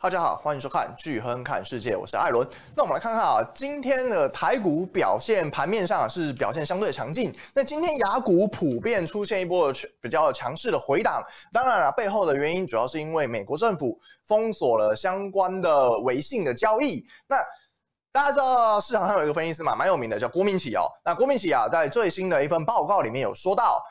大家好，欢迎收看巨亨看世界，我是艾伦。那我们来看看啊，今天的台股表现，盘面上是表现相对强劲。那今天雅股普遍出现一波比较强势的回档，当然了，背后的原因主要是因为美国政府封锁了相关的微信的交易。那大家知道市场上有一个分析师嘛，蛮有名的，叫郭明錤哦。那郭明錤啊，在最新的一份报告里面有说到。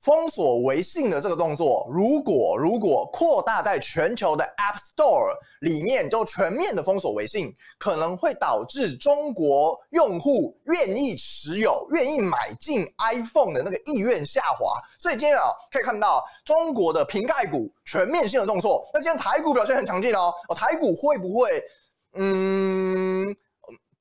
封锁微信的这个动作，如果如果扩大在全球的 App Store 里面，就全面的封锁微信，可能会导致中国用户愿意持有、愿意买进 iPhone 的那个意愿下滑。所以今天啊，可以看到中国的瓶盖股全面性的动作。那今天台股表现很强劲哦，哦，台股会不会？嗯。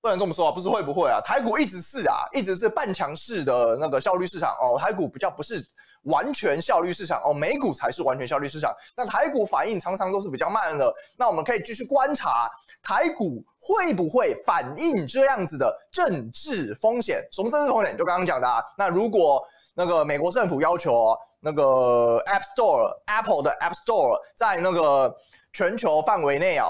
不能这么说啊，不是会不会啊？台股一直是啊，一直是半强势的那个效率市场哦。台股比较不是完全效率市场哦，美股才是完全效率市场。那台股反应常常都是比较慢的。那我们可以继续观察台股会不会反映这样子的政治风险？什么政治风险？就刚刚讲的啊。那如果那个美国政府要求那个 App Store Apple 的 App Store 在那个全球范围内啊。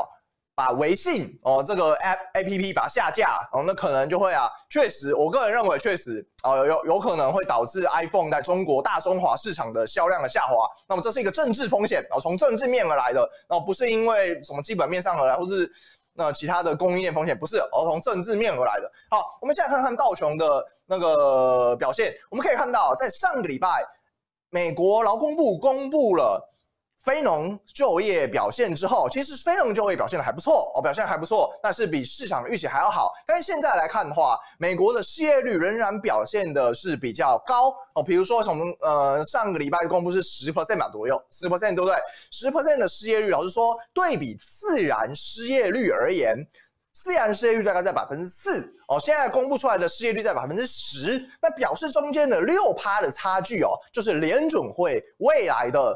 把微信哦这个 app A P P 把它下架哦，那可能就会啊，确实，我个人认为确实哦有有可能会导致 iPhone 在中国大中华市场的销量的下滑。那么这是一个政治风险哦，从政治面而来的哦，不是因为什么基本面上而来，或是那其他的供应链风险，不是，而从政治面而来的。好，我们现在看看道琼的那个表现，我们可以看到，在上个礼拜，美国劳工部公布了。非农就业表现之后，其实非农就业表现的还不错哦，表现还不错，但是比市场的预期还要好。但是现在来看的话，美国的失业率仍然表现的是比较高哦。比如说从呃上个礼拜公布是十 percent 吧左右，十 percent 对不对？十 percent 的失业率，老实说，对比自然失业率而言，自然失业率大概在百分之四哦。现在公布出来的失业率在百分之十，那表示中间的六趴的差距哦，就是联准会未来的。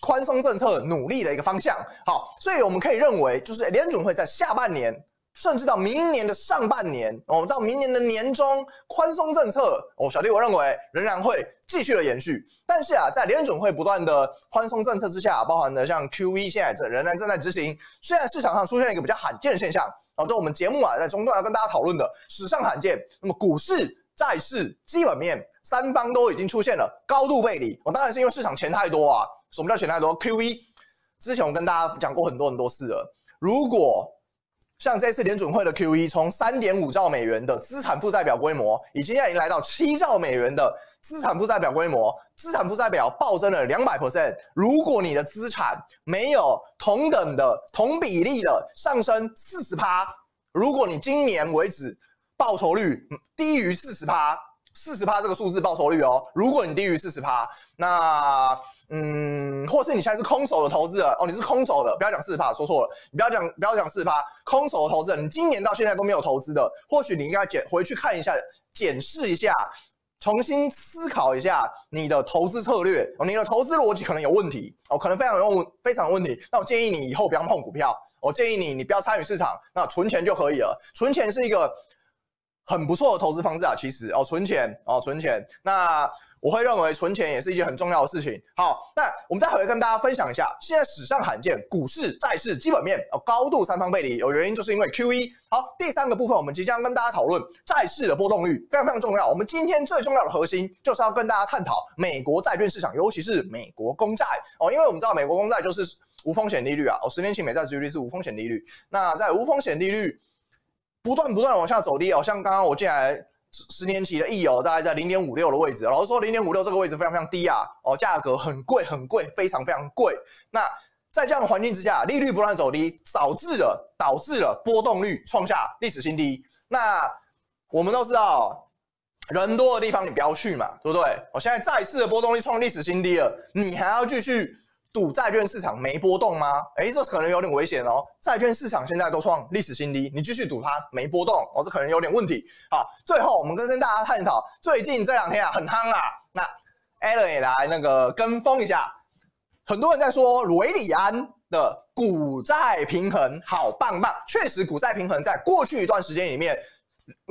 宽松政策努力的一个方向，好，所以我们可以认为，就是联准会在下半年，甚至到明年的上半年，哦，到明年的年中，宽松政策，哦，小弟我认为仍然会继续的延续。但是啊，在联准会不断的宽松政策之下，包含的像 QE 现在这仍然正在执行，虽然市场上出现了一个比较罕见的现象，哦，就我们节目啊在中段要跟大家讨论的史上罕见，那么股市、债市、基本面三方都已经出现了高度背离，哦，当然是因为市场钱太多啊。什么叫选太多？QE 之前我跟大家讲过很多很多次了。如果像这次联准会的 QE，从三点五兆美元的资产负债表规模，已经现在已经来到七兆美元的资产负债表规模，资产负债表暴增了两百 percent。如果你的资产没有同等的同比例的上升四十趴，如果你今年为止报酬率低于四十趴，四十趴这个数字报酬率哦，如果你低于四十趴，那嗯，或是你现在是空手的投资者哦，你是空手的，不要讲四趴，说错了，你不要讲不要讲四趴，空手的投资者，你今年到现在都没有投资的，或许你应该检回去看一下，检视一下，重新思考一下你的投资策略哦，你的投资逻辑可能有问题哦，可能非常有非常有问题。那我建议你以后不要碰股票，我建议你你不要参与市场，那存钱就可以了。存钱是一个很不错的投资方式啊，其实哦，存钱哦，存钱那。我会认为存钱也是一件很重要的事情。好，那我们再回来跟大家分享一下，现在史上罕见，股市、债市基本面哦高度三方背离，有原因就是因为 QE。好，第三个部分我们即将跟大家讨论债市的波动率，非常非常重要。我们今天最重要的核心就是要跟大家探讨美国债券市场，尤其是美国公债哦，因为我们知道美国公债就是无风险利率啊，哦，十年期美债殖利率是无风险利率。那在无风险利率不断不断往下走低哦，像刚刚我进来。十年期的 E 哦，大概在零点五六的位置。老实说，零点五六这个位置非常非常低啊，哦，价格很贵很贵，非常非常贵。那在这样的环境之下，利率不断走低，导致了导致了波动率创下历史新低。那我们都知道，人多的地方你不要去嘛，对不对？我现在再次的波动率创历史新低了，你还要继续？赌债券市场没波动吗？诶，这可能有点危险哦。债券市场现在都创历史新低，你继续赌它没波动哦，这可能有点问题。好，最后我们跟跟大家探讨，最近这两天啊很夯啊，那 Alan 也来那个跟风一下。很多人在说韦礼安的股债平衡好棒棒，确实股债平衡在过去一段时间里面，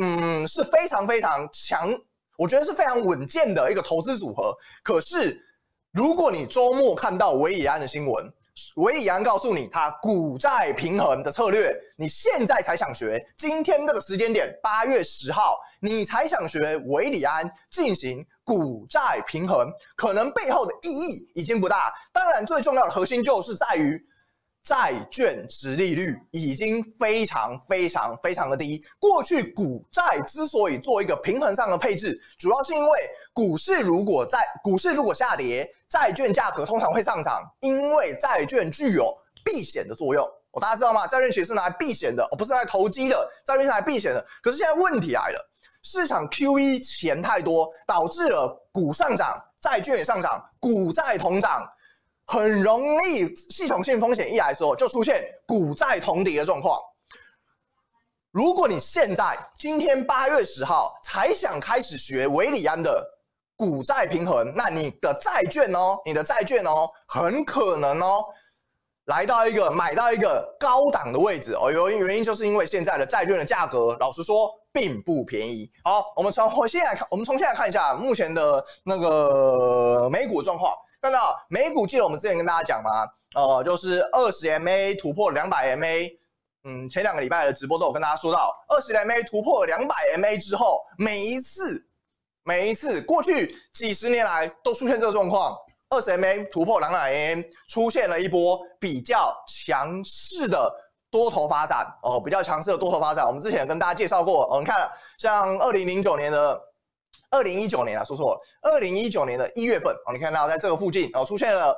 嗯，是非常非常强，我觉得是非常稳健的一个投资组合。可是。如果你周末看到韦礼安的新闻，韦礼安告诉你他股债平衡的策略，你现在才想学，今天这个时间点八月十号，你才想学韦礼安进行股债平衡，可能背后的意义已经不大。当然，最重要的核心就是在于。债券殖利率已经非常非常非常的低。过去股债之所以做一个平衡上的配置，主要是因为股市如果债股市如果下跌，债券价格通常会上涨，因为债券具有避险的作用。哦，大家知道吗？债券其实是拿来避险的，哦，不是拿来投机的，债券是拿来避险的。可是现在问题来了，市场 QE 钱太多，导致了股上涨，债券也上涨，股债同涨。很容易系统性风险一来的时候，就出现股债同跌的状况。如果你现在今天八月十号才想开始学韦礼安的股债平衡，那你的债券哦，你的债券哦，很可能哦，来到一个买到一个高档的位置哦。原因原因就是因为现在的债券的价格，老实说并不便宜。好，我们从现在看，我们从现在看一下目前的那个美股状况。看到美股，记得我们之前跟大家讲吗？呃，就是二十 MA 突破两百 MA，嗯，前两个礼拜的直播都有跟大家说到，二十 MA 突破两百 MA 之后，每一次，每一次过去几十年来都出现这个状况，二十 MA 突破两百 MA，出现了一波比较强势的多头发展哦，比较强势的多头发展。我们之前跟大家介绍过，哦，你看像二零零九年的。二零一九年啊，说错了。二零一九年的一月份啊，你看到在这个附近哦，出现了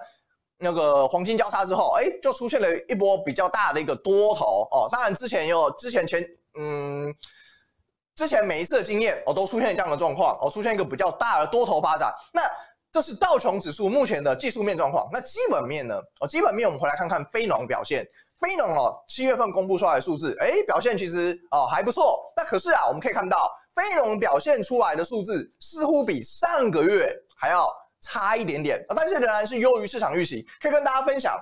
那个黄金交叉之后，哎，就出现了一波比较大的一个多头哦。当然之前有之前前嗯，之前每一次的经验哦，都出现这样的状况哦，出现一个比较大的多头发展。那这是道琼指数目前的技术面状况。那基本面呢？哦，基本面我们回来看看非农表现。非农哦，七月份公布出来的数字，哎，表现其实哦还不错。那可是啊，我们可以看到。非农表现出来的数字似乎比上个月还要差一点点，但是仍然是优于市场预期。可以跟大家分享，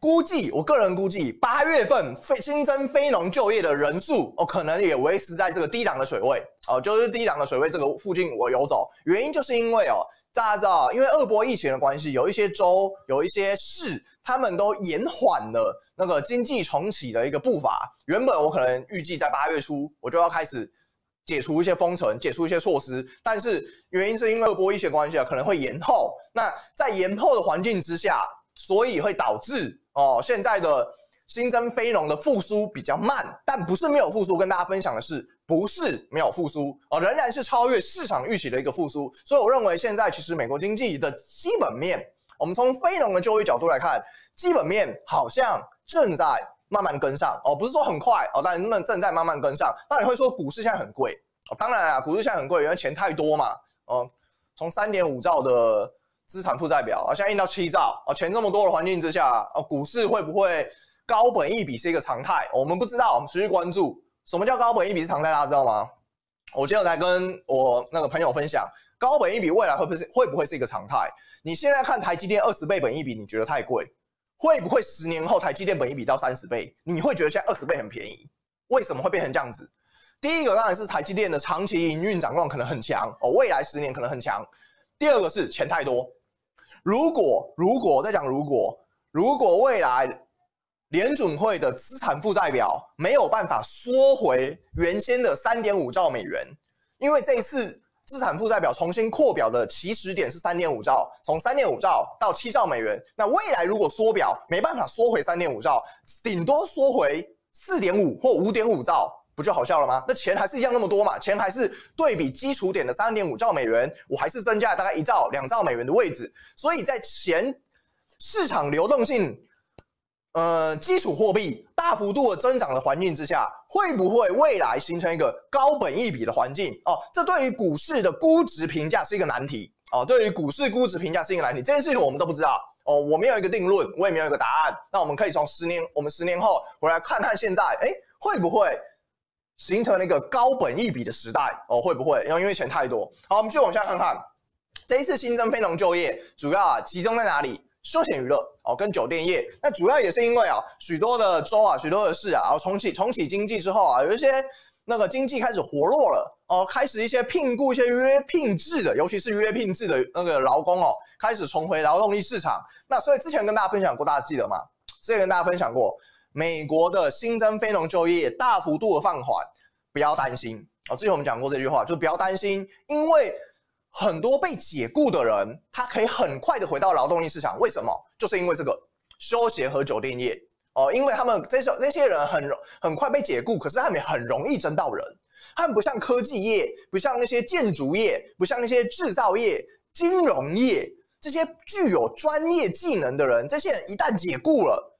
估计我个人估计，八月份非新增非农就业的人数哦，可能也维持在这个低档的水位哦，就是低档的水位这个附近我游走。原因就是因为哦，大家知道，因为二波疫情的关系，有一些州、有一些市，他们都延缓了那个经济重启的一个步伐。原本我可能预计在八月初我就要开始。解除一些封城，解除一些措施，但是原因是因为波一些关系啊，可能会延后。那在延后的环境之下，所以会导致哦，现在的新增非农的复苏比较慢，但不是没有复苏。跟大家分享的是，不是没有复苏哦，仍然是超越市场预期的一个复苏。所以我认为现在其实美国经济的基本面，我们从非农的就业角度来看，基本面好像正在。慢慢跟上哦，不是说很快哦，但人们正在慢慢跟上。那你会说股市现在很贵哦？当然啊，股市现在很贵，因为钱太多嘛。哦，从三点五兆的资产负债表啊，现在印到七兆哦，钱这么多的环境之下哦，股市会不会高本一比是一个常态？我们不知道，我们持续关注。什么叫高本一比是常态？大家知道吗？我今天才跟我那个朋友分享，高本一比未来会不会是会不会是一个常态？你现在看台积电二十倍本一比，你觉得太贵？会不会十年后台积电本一比到三十倍，你会觉得现在二十倍很便宜？为什么会变成这样子？第一个当然是台积电的长期营运展望可能很强哦，未来十年可能很强。第二个是钱太多。如果如果我在讲如果如果未来联准会的资产负债表没有办法缩回原先的三点五兆美元，因为这一次。资产负债表重新扩表的起始点是三点五兆，从三点五兆到七兆美元。那未来如果缩表没办法缩回三点五兆，顶多缩回四点五或五点五兆，不就好笑了吗？那钱还是一样那么多嘛，钱还是对比基础点的三点五兆美元，我还是增加了大概一兆两兆美元的位置。所以在钱市场流动性。呃，基础货币大幅度的增长的环境之下，会不会未来形成一个高本益比的环境？哦，这对于股市的估值评价是一个难题。哦，对于股市估值评价是一个难题。这件事情我们都不知道。哦，我没有一个定论，我也没有一个答案。那我们可以从十年，我们十年后回来看看现在，哎，会不会形成了一个高本益比的时代？哦，会不会？因为因为钱太多。好，我们继续往下看看，这一次新增非农就业主要啊集中在哪里？休闲娱乐哦，跟酒店业，那主要也是因为啊，许多的州啊，许多的市啊，然后重启重启经济之后啊，有一些那个经济开始活络了哦，开始一些聘雇一些约聘制的，尤其是约聘制的那个劳工哦，开始重回劳动力市场。那所以之前跟大家分享过，大家记得吗？之前跟大家分享过，美国的新增非农就业大幅度的放缓，不要担心哦。之前我们讲过这句话，就是不要担心，因为很多被解雇的人，他可以很快的回到劳动力市场。为什么？就是因为这个休闲和酒店业。哦，因为他们这些这些人很很快被解雇，可是他们很容易争到人。他们不像科技业，不像那些建筑业，不像那些制造业、金融业这些具有专业技能的人，这些人一旦解雇了，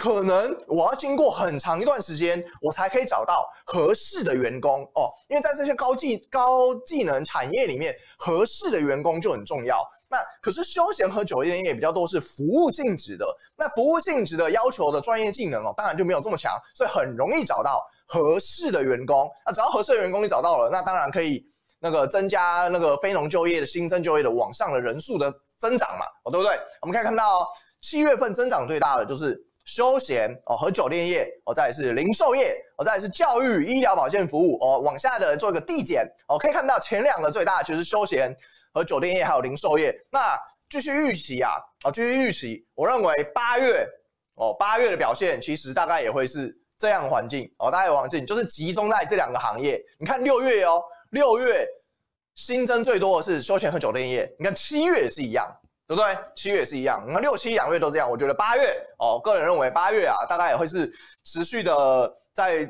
可能我要经过很长一段时间，我才可以找到合适的员工哦。因为在这些高技高技能产业里面，合适的员工就很重要。那可是休闲和酒店业比较多是服务性质的，那服务性质的要求的专业技能哦，当然就没有这么强，所以很容易找到合适的员工。那只要合适的员工你找到了，那当然可以那个增加那个非农就业的新增就业的往上的人数的增长嘛，哦，对不对？我们可以看到七月份增长最大的就是休闲哦和酒店业哦，再是零售业哦，再是教育、医疗保健服务哦，往下的做一个递减哦，可以看到前两个最大的就是休闲。和酒店业还有零售业，那继续预期啊，啊，继续预期，我认为八月哦，八月的表现其实大概也会是这样环境哦，大概环境就是集中在这两个行业。你看六月哦，六月新增最多的是休闲和酒店业，你看七月也是一样，对不对？七月也是一样，那六七两月都这样。我觉得八月哦，个人认为八月啊，大概也会是持续的在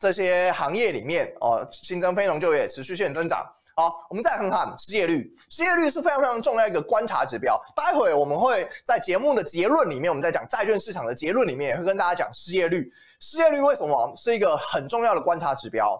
这些行业里面哦，新增非农就业持续性增长。好，我们再看看失业率。失业率是非常非常重要一个观察指标。待会我们会在节目的结论里面，我们在讲债券市场的结论里面，也会跟大家讲失业率。失业率为什么是一个很重要的观察指标？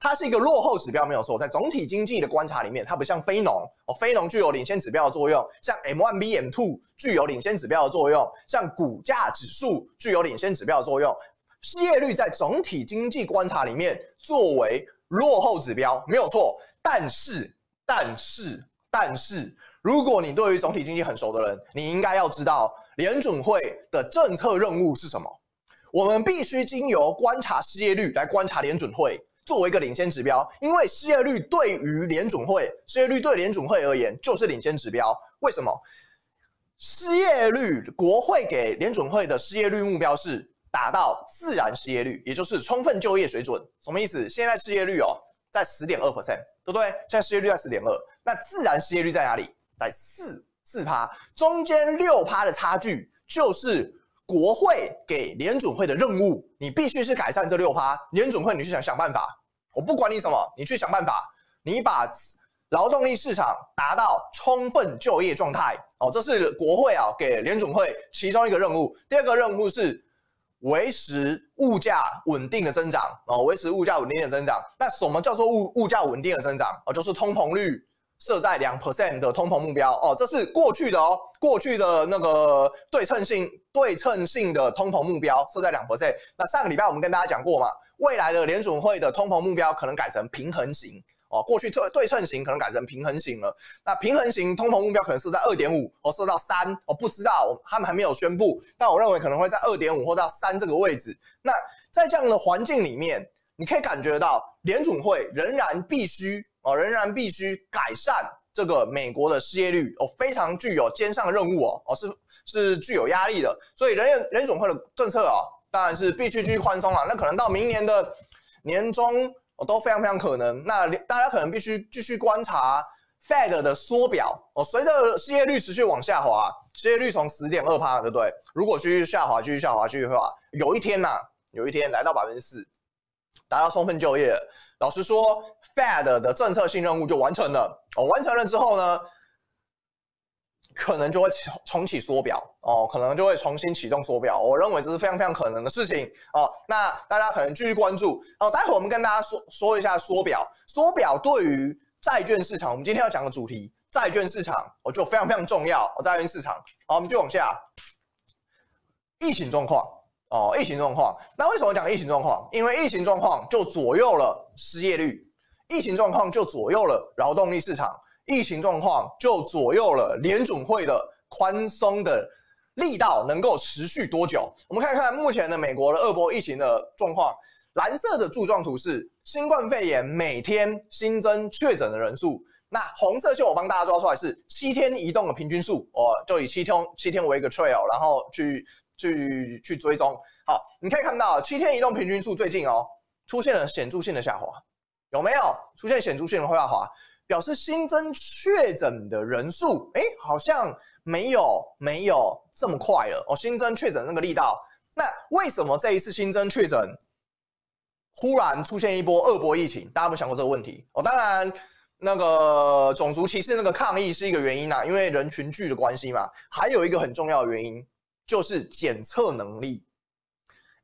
它是一个落后指标，没有错。在总体经济的观察里面，它不像非农哦，非农具有领先指标的作用，像 M1B、M2 具有领先指标的作用，像股价指数具有领先指标的作用。失业率在总体经济观察里面作为落后指标，没有错。但是，但是，但是，如果你对于总体经济很熟的人，你应该要知道联准会的政策任务是什么。我们必须经由观察失业率来观察联准会作为一个领先指标，因为失业率对于联准会，失业率对联准会而言就是领先指标。为什么？失业率，国会给联准会的失业率目标是达到自然失业率，也就是充分就业水准。什么意思？现在失业率哦。在十点二 percent，对不对？现在失业率在十点二，那自然失业率在哪里？在四四趴，中间六趴的差距就是国会给联准会的任务，你必须是改善这六趴。联准会，你去想想办法，我不管你什么，你去想办法，你把劳动力市场达到充分就业状态哦，这是国会啊给联准会其中一个任务。第二个任务是。维持物价稳定的增长哦，维持物价稳定的增长。那什么叫做物物价稳定的增长？哦，就是通膨率设在两 percent 的通膨目标哦，这是过去的哦，过去的那个对称性对称性的通膨目标设在两 percent。那上个礼拜我们跟大家讲过嘛，未来的联准会的通膨目标可能改成平衡型。哦，过去对对称型可能改成平衡型了。那平衡型通膨目标可能是在二点五，哦，设到三，哦，不知道，他们还没有宣布。但我认为可能会在二点五或到三这个位置。那在这样的环境里面，你可以感觉到联准会仍然必须哦，仍然必须改善这个美国的失业率哦，非常具有肩上的任务哦，哦是是具有压力的。所以联联准会的政策啊，当然是必须继续宽松了。那可能到明年的年中。哦，都非常非常可能。那大家可能必须继续观察 Fed 的缩表哦。随着失业率持续往下滑，失业率从十点二趴，对不对？如果继续下滑，继续下滑，继续下滑，有一天呐、有一天来到百分之四，达到充分就业。老实说，Fed 的政策性任务就完成了。哦，完成了之后呢？可能就会重启缩表哦，可能就会重新启动缩表，我认为这是非常非常可能的事情哦。那大家可能继续关注哦。待会我们跟大家说说一下缩表，缩表对于债券市场，我们今天要讲的主题，债券市场哦就非常非常重要哦。债券市场，好，我们就往下，疫情状况哦，疫情状况。那为什么讲疫情状况？因为疫情状况就左右了失业率，疫情状况就左右了劳动力市场。疫情状况就左右了联准会的宽松的力道能够持续多久？我们看看目前的美国的二波疫情的状况，蓝色的柱状图是新冠肺炎每天新增确诊的人数，那红色线我帮大家抓出来是七天移动的平均数，哦，就以七天七天为一个 trail，然后去去去追踪。好，你可以看到七天移动平均数最近哦出现了显著性的下滑，有没有出现显著性的下滑？表示新增确诊的人数，哎，好像没有没有这么快了哦。新增确诊那个力道，那为什么这一次新增确诊忽然出现一波二波疫情？大家有没有想过这个问题？哦，当然，那个种族歧视那个抗议是一个原因啊，因为人群聚的关系嘛。还有一个很重要的原因就是检测能力，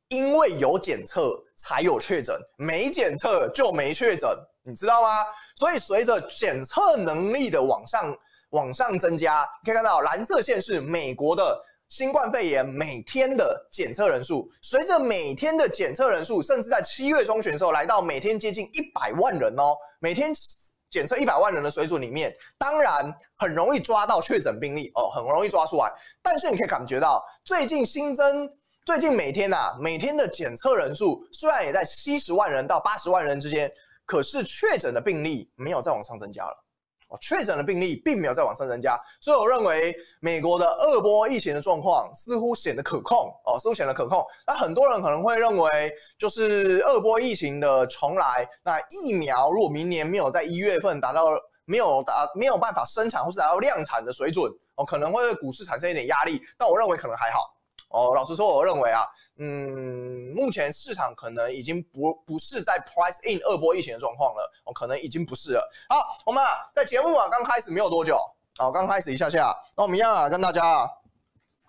因为有检测才有确诊，没检测就没确诊。你知道吗？所以随着检测能力的往上往上增加，可以看到蓝色线是美国的新冠肺炎每天的检测人数。随着每天的检测人数，甚至在七月中旬的时候来到每天接近一百万人哦，每天检测一百万人的水准里面，当然很容易抓到确诊病例哦，很容易抓出来。但是你可以感觉到最近新增，最近每天啊，每天的检测人数虽然也在七十万人到八十万人之间。可是确诊的病例没有再往上增加了，哦，确诊的病例并没有再往上增加，所以我认为美国的二波疫情的状况似乎显得可控，哦，似乎显得可控。那很多人可能会认为，就是二波疫情的重来，那疫苗如果明年没有在一月份达到，没有达，没有办法生产或是达到量产的水准，哦，可能会对股市产生一点压力，但我认为可能还好。哦，老实说，我认为啊，嗯，目前市场可能已经不不是在 price in 二波疫情的状况了，哦，可能已经不是了。好，我们啊，在节目啊刚开始没有多久，哦，刚开始一下下，那我们一样啊，跟大家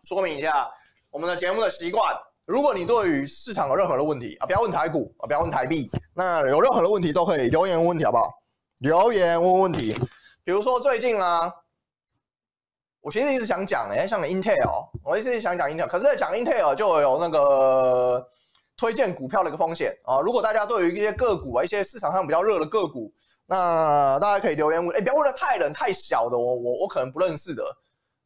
说明一下我们的节目的习惯。如果你对于市场有任何的问题啊，不要问台股啊，不要问台币，那有任何的问题都可以留言问问题，好不好？留言问问题，比如说最近啊。我其实一直想讲诶，像 Intel，我一直想讲 Intel，可是在讲 Intel 就有那个推荐股票的一个风险啊。如果大家对于一些个股啊，一些市场上比较热的个股，那大家可以留言问，哎，不要问的太冷太小的，我我我可能不认识的，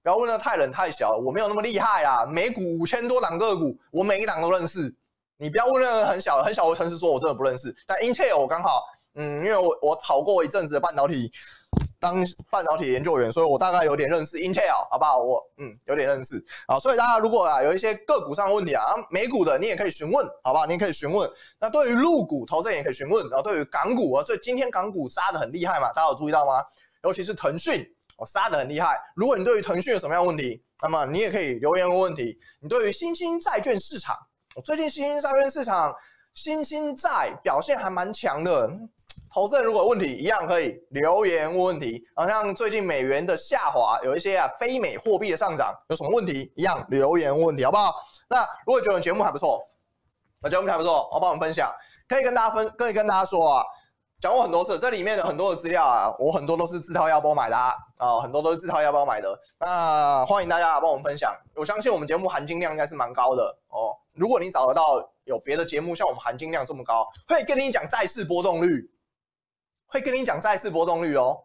不要问的太冷太小，我没有那么厉害啊。美股五千多档个股，我每一档都认识。你不要问那个很小很小的，城市说，我真的不认识。但 Intel 我刚好，嗯，因为我我跑过一阵子的半导体。当半导体研究员，所以我大概有点认识 Intel，好不好？我嗯有点认识啊，所以大家如果啊有一些个股上的问题啊，美股的你也可以询问，好不好？你也可以询问。那对于陆股投资人也可以询问，然后对于港股啊，所以今天港股杀得很厉害嘛，大家有注意到吗？尤其是腾讯，哦杀得很厉害。如果你对于腾讯有什么样的问题，那么你也可以留言问问题。你对于新兴债券市场，最近新兴债券市场新兴债表现还蛮强的。投资人如果有问题，一样可以留言问问题。好像最近美元的下滑，有一些啊非美货币的上涨，有什么问题，一样留言问问题，好不好？那如果觉得节目还不错，那节目还不错，我帮我们分享，可以跟大家分，可以跟大家说啊，讲过很多次，这里面的很多的资料啊，我很多都是自掏腰包买的啊，啊，很多都是自掏腰包买的。那欢迎大家帮我们分享，我相信我们节目含金量应该是蛮高的哦。如果你找得到有别的节目像我们含金量这么高，会跟你讲债市波动率。会跟你讲债市波动率哦，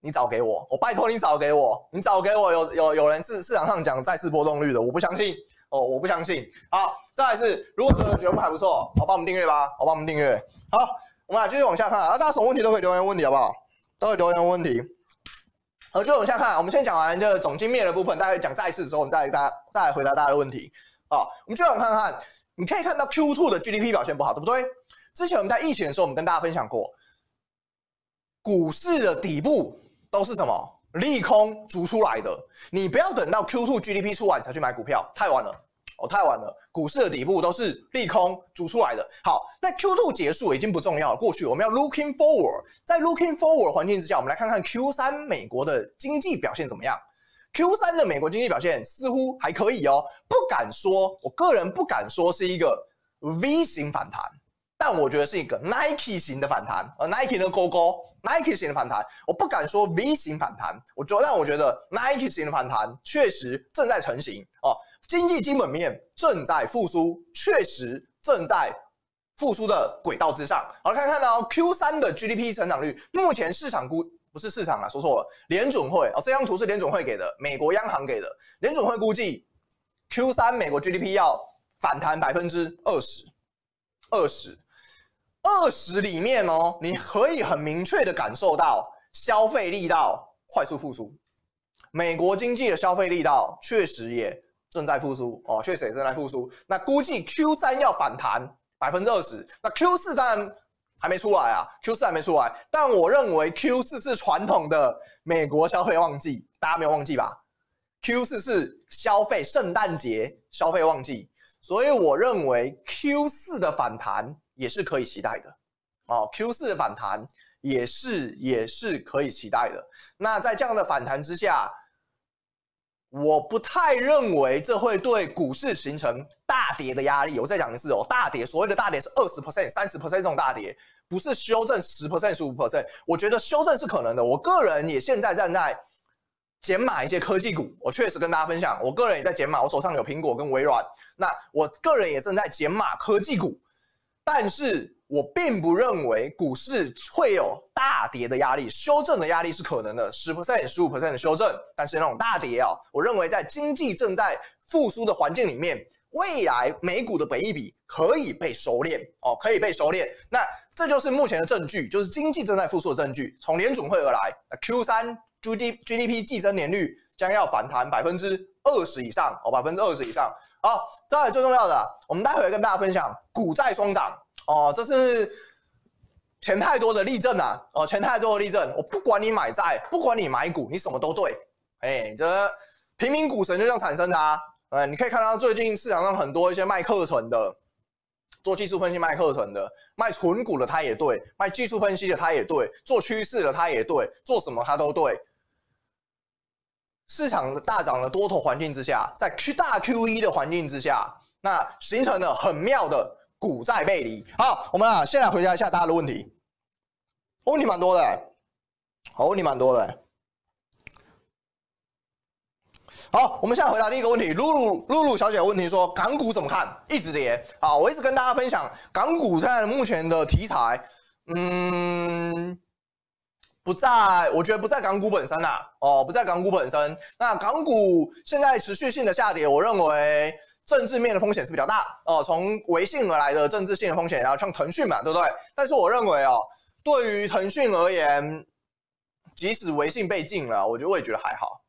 你找给我，我拜托你找给我，你找给我有有有人是市场上讲债市波动率的，我不相信哦，我不相信。好，再来是，如果这个节目还不错，好，帮我们订阅吧，好，帮我们订阅。好，我们来继续往下看啊，大家什么问题都可以留言问题，好不好？都可以留言问题。好，继续往下看，我们先讲完这个总经面的部分，大家讲债市的时候，我们再来大家再来回答大家的问题。好，我们继续往看看，你可以看到 Q2 的 GDP 表现不好，对不对？之前我们在疫情的时候，我们跟大家分享过。股市的底部都是什么利空筑出来的？你不要等到 Q2 GDP 出来才去买股票，太晚了哦，太晚了。股市的底部都是利空筑出来的。好，那 Q2 结束已经不重要了，过去我们要 looking forward，在 looking forward 环境之下，我们来看看 Q3 美国的经济表现怎么样？Q3 的美国经济表现似乎还可以哦，不敢说，我个人不敢说是一个 V 型反弹，但我觉得是一个 Nike 型的反弹，而 Nike 的勾勾。Nike 型的反弹，我不敢说 V 型反弹，我觉得，但我觉得 Nike 型的反弹确实正在成型哦。经济基本面正在复苏，确实正在复苏的轨道之上。好，看看到 Q3 的 GDP 成长率，目前市场估不是市场啊，说错了，联准会哦，这张图是联准会给的，美国央行给的，联准会估计 Q3 美国 GDP 要反弹百分之二十，二十。二十里面哦，你可以很明确的感受到消费力道快速复苏，美国经济的消费力道确实也正在复苏哦，确实也正在复苏。那估计 Q 三要反弹百分之二十，那 Q 四当然还没出来啊，Q 四还没出来，但我认为 Q 四是传统的美国消费旺季，大家没有忘记吧？Q 四是消费圣诞节消费旺季，所以我认为 Q 四的反弹。也是可以期待的，哦，Q 四的反弹也是也是可以期待的。那在这样的反弹之下，我不太认为这会对股市形成大跌的压力。我再讲一次哦，大跌，所谓的大跌是二十 percent、三十 percent 这种大跌，不是修正十 percent、十五 percent。我觉得修正是可能的。我个人也现在站在减码一些科技股，我确实跟大家分享，我个人也在减码。我手上有苹果跟微软，那我个人也正在减码科技股。但是我并不认为股市会有大跌的压力，修正的压力是可能的，十 percent、十五 percent 的修正。但是那种大跌啊，我认为在经济正在复苏的环境里面，未来美股的本益比可以被收敛哦，可以被收敛。那这就是目前的证据，就是经济正在复苏的证据。从联准会而来，Q 三 G D G D P 季增年率将要反弹百分之二十以上哦，百分之二十以上。好，再来最重要的，我们待会儿跟大家分享股债双涨哦，这是钱太多的例证啊哦，钱太多的例证，我不管你买债，不管你买股，你什么都对，哎，这平民股神就这样产生的啊，呃，你可以看到最近市场上很多一些卖课程的，做技术分析卖课程的，卖纯股的他也对，卖技术分析的他也对，做趋势的他也对，做什么他都对。市场大涨的多头环境之下，在 Q 大 QE 的环境之下，那形成了很妙的股债背离。好，我们啊，先来回答一下大家的问题。问题蛮多的，好，问题蛮多的。好，我们现在回答第一个问题。露露露露小姐的问题说，港股怎么看？一直跌。好，我一直跟大家分享港股在目前的题材，嗯。不在，我觉得不在港股本身啊，哦，不在港股本身。那港股现在持续性的下跌，我认为政治面的风险是比较大哦。从微信而来的政治性的风险，然后像腾讯嘛，对不对？但是我认为哦，对于腾讯而言，即使微信被禁了，我觉得我也觉得还好，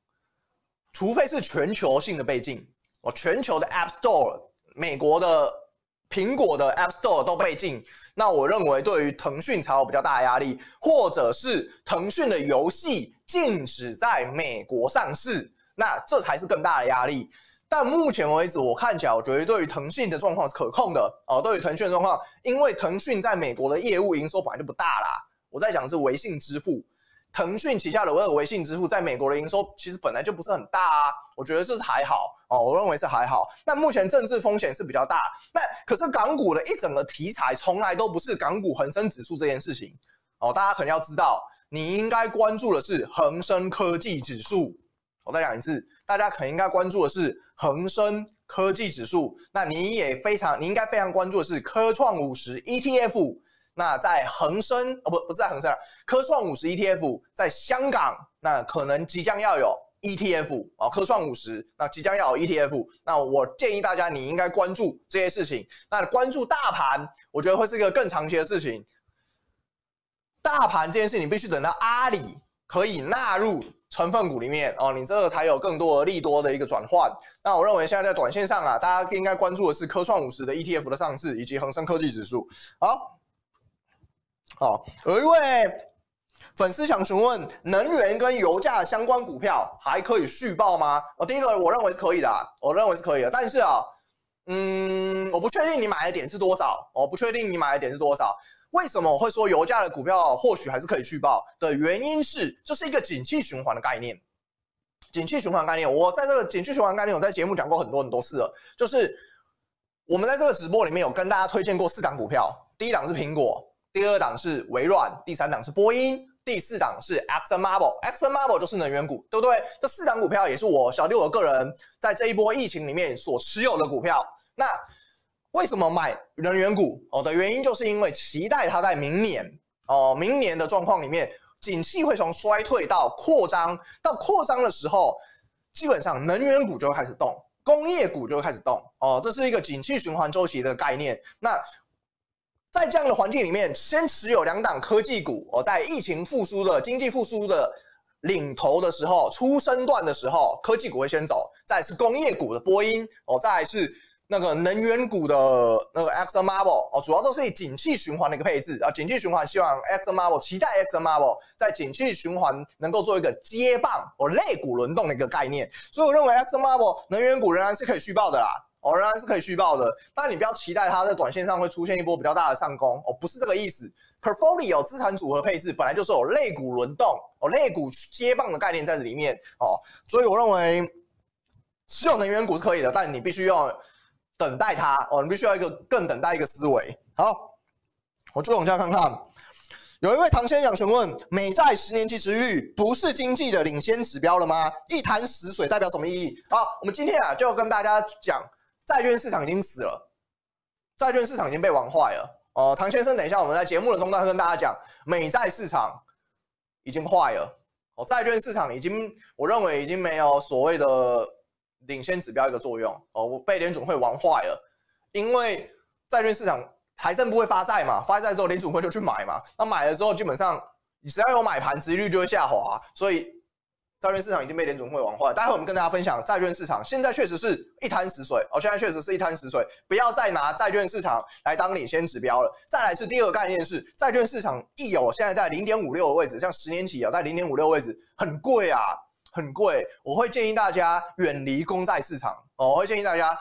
除非是全球性的被禁，哦，全球的 App Store，美国的。苹果的 App Store 都被禁，那我认为对于腾讯才有比较大的压力，或者是腾讯的游戏禁止在美国上市，那这才是更大的压力。但目前为止，我看起来，我觉得对于腾讯的状况是可控的哦。对于腾讯的状况，因为腾讯在美国的业务营收本来就不大啦，我在讲是微信支付。腾讯旗下的微微信支付在美国的营收其实本来就不是很大啊，我觉得是还好哦，我认为是还好。那目前政治风险是比较大，那可是港股的一整个题材从来都不是港股恒生指数这件事情哦，大家可能要知道，你应该关注的是恒生科技指数。我再讲一次，大家可能应该关注的是恒生科技指数，那你也非常，你应该非常关注的是科创五十 ETF。那在恒生哦，不不是在恒生，科创五十 ETF 在香港，那可能即将要有 ETF 哦，科创五十那即将要有 ETF，那我建议大家你应该关注这些事情。那关注大盘，我觉得会是一个更长期的事情。大盘这件事，你必须等到阿里可以纳入成分股里面哦，你这个才有更多的利多的一个转换。那我认为现在在短线上啊，大家应该关注的是科创五十的 ETF 的上市以及恒生科技指数。好。好，有一位粉丝想询问，能源跟油价相关股票还可以续报吗？哦，第一个我认为是可以的，我认为是可以的，但是啊，嗯，我不确定你买的点是多少，我不确定你买的点是多少。为什么我会说油价的股票或许还是可以续报的原因是，这是一个景气循环的概念。景气循环概念，我在这个景气循环概念，我在节目讲过很多很多次了，就是我们在这个直播里面有跟大家推荐过四档股票，第一档是苹果。第二档是微软，第三档是波音，第四档是 Exxon Mobil。Exxon Mobil 就是能源股，对不对？这四档股票也是我小弟我个人在这一波疫情里面所持有的股票。那为什么买能源股？哦的原因就是因为期待它在明年哦，明年的状况里面，景气会从衰退到扩张，到扩张的时候，基本上能源股就会开始动，工业股就会开始动。哦，这是一个景气循环周期的概念。那在这样的环境里面，先持有两档科技股哦，在疫情复苏的经济复苏的领头的时候，初生段的时候，科技股会先走，再是工业股的波音哦，再是。那个能源股的那个 ExxonMobil 哦，主要都是以景气循环的一个配置啊，景气循环希望 ExxonMobil 期待 ExxonMobil 在景气循环能够做一个接棒哦，类股轮动的一个概念，所以我认为 ExxonMobil 能源股仍然是可以续抱的啦，哦，仍然是可以续报的，但你不要期待它在短线上会出现一波比较大的上攻哦，不是这个意思。Portfolio 资产组合配置本来就是有类股轮动哦，类股接棒的概念在这里面哦，所以我认为持有能源股是可以的，但你必须要。等待它哦，你必须要一个更等待一个思维。好，我就往下看看。有一位唐先生询问：美债十年期殖率不是经济的领先指标了吗？一潭死水代表什么意义？好，我们今天啊就要跟大家讲，债券市场已经死了，债券市场已经被玩坏了。哦、唐先生，等一下我们在节目的中段跟大家讲，美债市场已经坏了。哦，债券市场已经，我认为已经没有所谓的。领先指标一个作用哦，我被联准会玩坏了，因为债券市场财政部会发债嘛，发债之后联准会就去买嘛，那买了之后基本上你只要有买盘，殖利率就会下滑，所以债券市场已经被联准会玩坏。待会我们跟大家分享债券市场现在确实是一滩死水哦，现在确实是一滩死水，不要再拿债券市场来当领先指标了。再来是第二个概念是债券市场一有现在在零点五六的位置，像十年期啊在零点五六位置很贵啊。很贵，我会建议大家远离公债市场哦。我会建议大家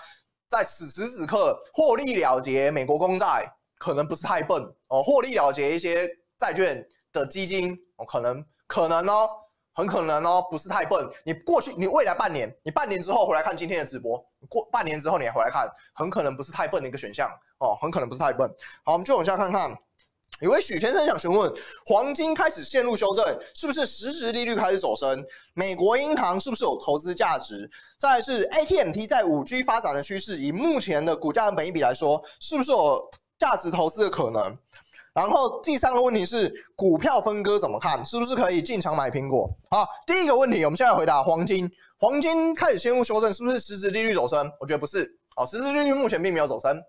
在此时此刻获利了结美国公债，可能不是太笨哦。获利了结一些债券的基金哦，可能可能哦，很可能哦，不是太笨。你过去，你未来半年，你半年之后回来看今天的直播，过半年之后你还回来看，很可能不是太笨的一个选项哦，很可能不是太笨。好，我们就往下看看。有位许先生想询问：黄金开始陷入修正，是不是实质利率开始走升？美国银行是不是有投资价值？再是 AT&T 在五 G 发展的趋势，以目前的股价和本益比来说，是不是有价值投资的可能？然后第三个问题是股票分割怎么看？是不是可以进场买苹果？好，第一个问题，我们现在回答黄金。黄金开始陷入修正，是不是实质利率走升？我觉得不是。好，实质利率目前并没有走升。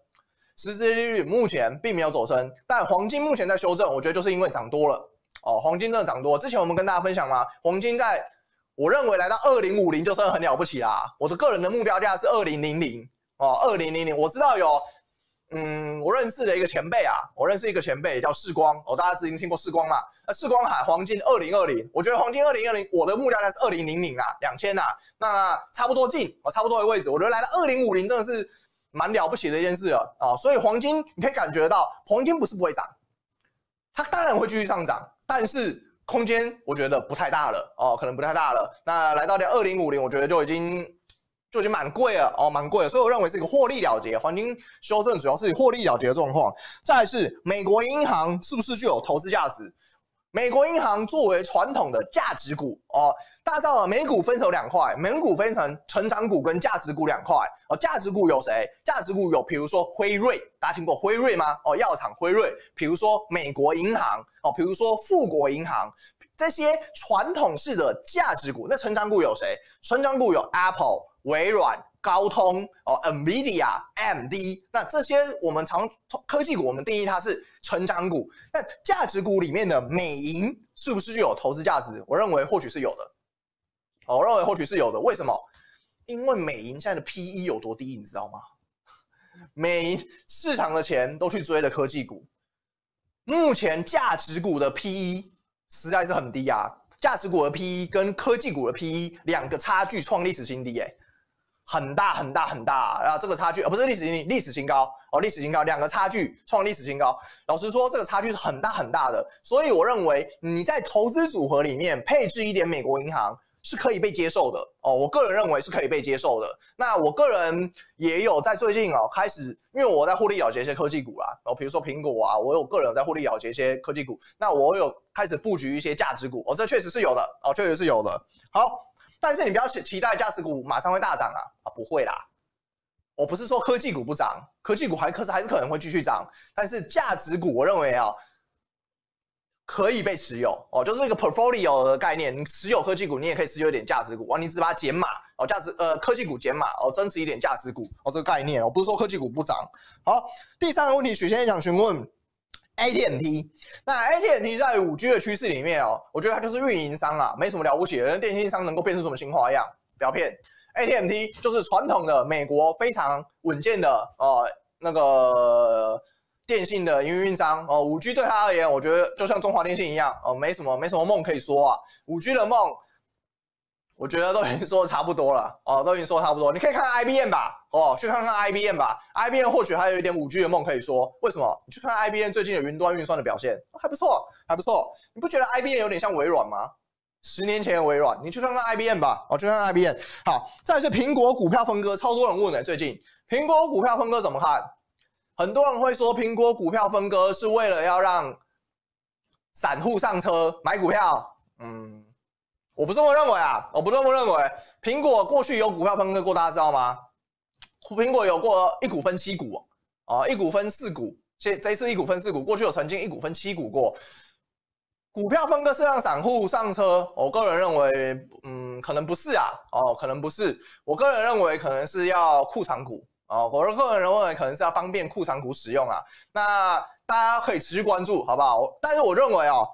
实质利率目前并没有走升，但黄金目前在修正，我觉得就是因为涨多了哦。黄金真的涨多，之前我们跟大家分享嘛，黄金在我认为来到二零五零就算很了不起啦。我的个人的目标价是二零零零哦，二零零零。我知道有，嗯，我认识的一个前辈啊，我认识一个前辈叫世光哦，大家之前听过世光嘛？那世光喊黄金二零二零，我觉得黄金二零二零，我的目标价是二零零零啊，两千啊，那差不多近哦，差不多的位置。我觉得来到二零五零真的是。蛮了不起的一件事了啊，所以黄金你可以感觉到，黄金不是不会涨，它当然会继续上涨，但是空间我觉得不太大了哦，可能不太大了。那来到了二零五零，我觉得就已经就已经蛮贵了哦，蛮贵了。所以我认为是一个获利了结，黄金修正主要是获利了结的状况。再来是美国银行是不是具有投资价值？美国银行作为传统的价值股哦，大家知道美股分成两块，美股分成成长股跟价值股两块哦。价值股有谁？价值股有，比如说辉瑞，大家听过辉瑞吗？哦，药厂辉瑞，比如说美国银行哦，比如说富国银行，这些传统式的价值股。那成长股有谁？成长股有 Apple、微软。高通哦，NVIDIA、AMD，那这些我们常科技股，我们定义它是成长股。那价值股里面的美银是不是就有投资价值？我认为或许是有的。我认为或许是有的。为什么？因为美银现在的 PE 有多低，你知道吗？美银市场的钱都去追了科技股，目前价值股的 PE 实在是很低啊。价值股的 PE 跟科技股的 PE 两个差距创历史新低，哎。很大很大很大啊！这个差距而不是历史新历史新高哦，历史新高两个差距创历史新高。老实说，这个差距是很大很大的，所以我认为你在投资组合里面配置一点美国银行是可以被接受的哦。我个人认为是可以被接受的。那我个人也有在最近哦开始，因为我在获利了结一些科技股啦，哦，比如说苹果啊，我有个人在获利了结一些科技股。那我有开始布局一些价值股哦，这确实是有的哦，确实是有的。好。但是你不要期期待价值股马上会大涨啊啊，不会啦！我不是说科技股不涨，科技股还可是还是可能会继续涨。但是价值股我认为啊，可以被持有哦，就是一个 portfolio 的概念。你持有科技股，你也可以持有一点价值股哦，你只把它减码哦，价值呃科技股减码哦，增持一点价值股哦，这个概念。我不是说科技股不涨。好，第三个问题，许先生想询问 AT&T。那 AT&T 在五 G 的趋势里面哦，我觉得它就是运营商啊，没什么了不起的。电信商能够变出什么新花样？不要骗，AT&T 就是传统的美国非常稳健的哦、那个电信的营运商哦。五 G 对它而言，我觉得就像中华电信一样哦，没什么没什么梦可以说啊。五 G 的梦。我觉得都已经说的差不多了哦，都已经说的差不多。你可以看看 IBM 吧，哦，去看看 IBM 吧。IBM 或许还有一点五 G 的梦可以说。为什么？你去看 IBM 最近的云端运算的表现还不错，还不错。你不觉得 IBM 有点像微软吗？十年前的微软，你去看看 IBM 吧，哦，去看看 IBM。好，再是苹果股票分割，超多人问的、欸。最近苹果股票分割怎么看？很多人会说苹果股票分割是为了要让散户上车买股票，嗯。我不这么认为啊！我不这么认为。苹果过去有股票分割过，大家知道吗？苹果有过一股分七股哦，一股分四股。这这次一股分四股，过去有曾经一股分七股过。股票分割是让散户上车，我个人认为，嗯，可能不是啊。哦，可能不是。我个人认为，可能是要库藏股哦。我个人认为，可能是要方便库藏股使用啊。那大家可以持续关注，好不好？但是我认为哦。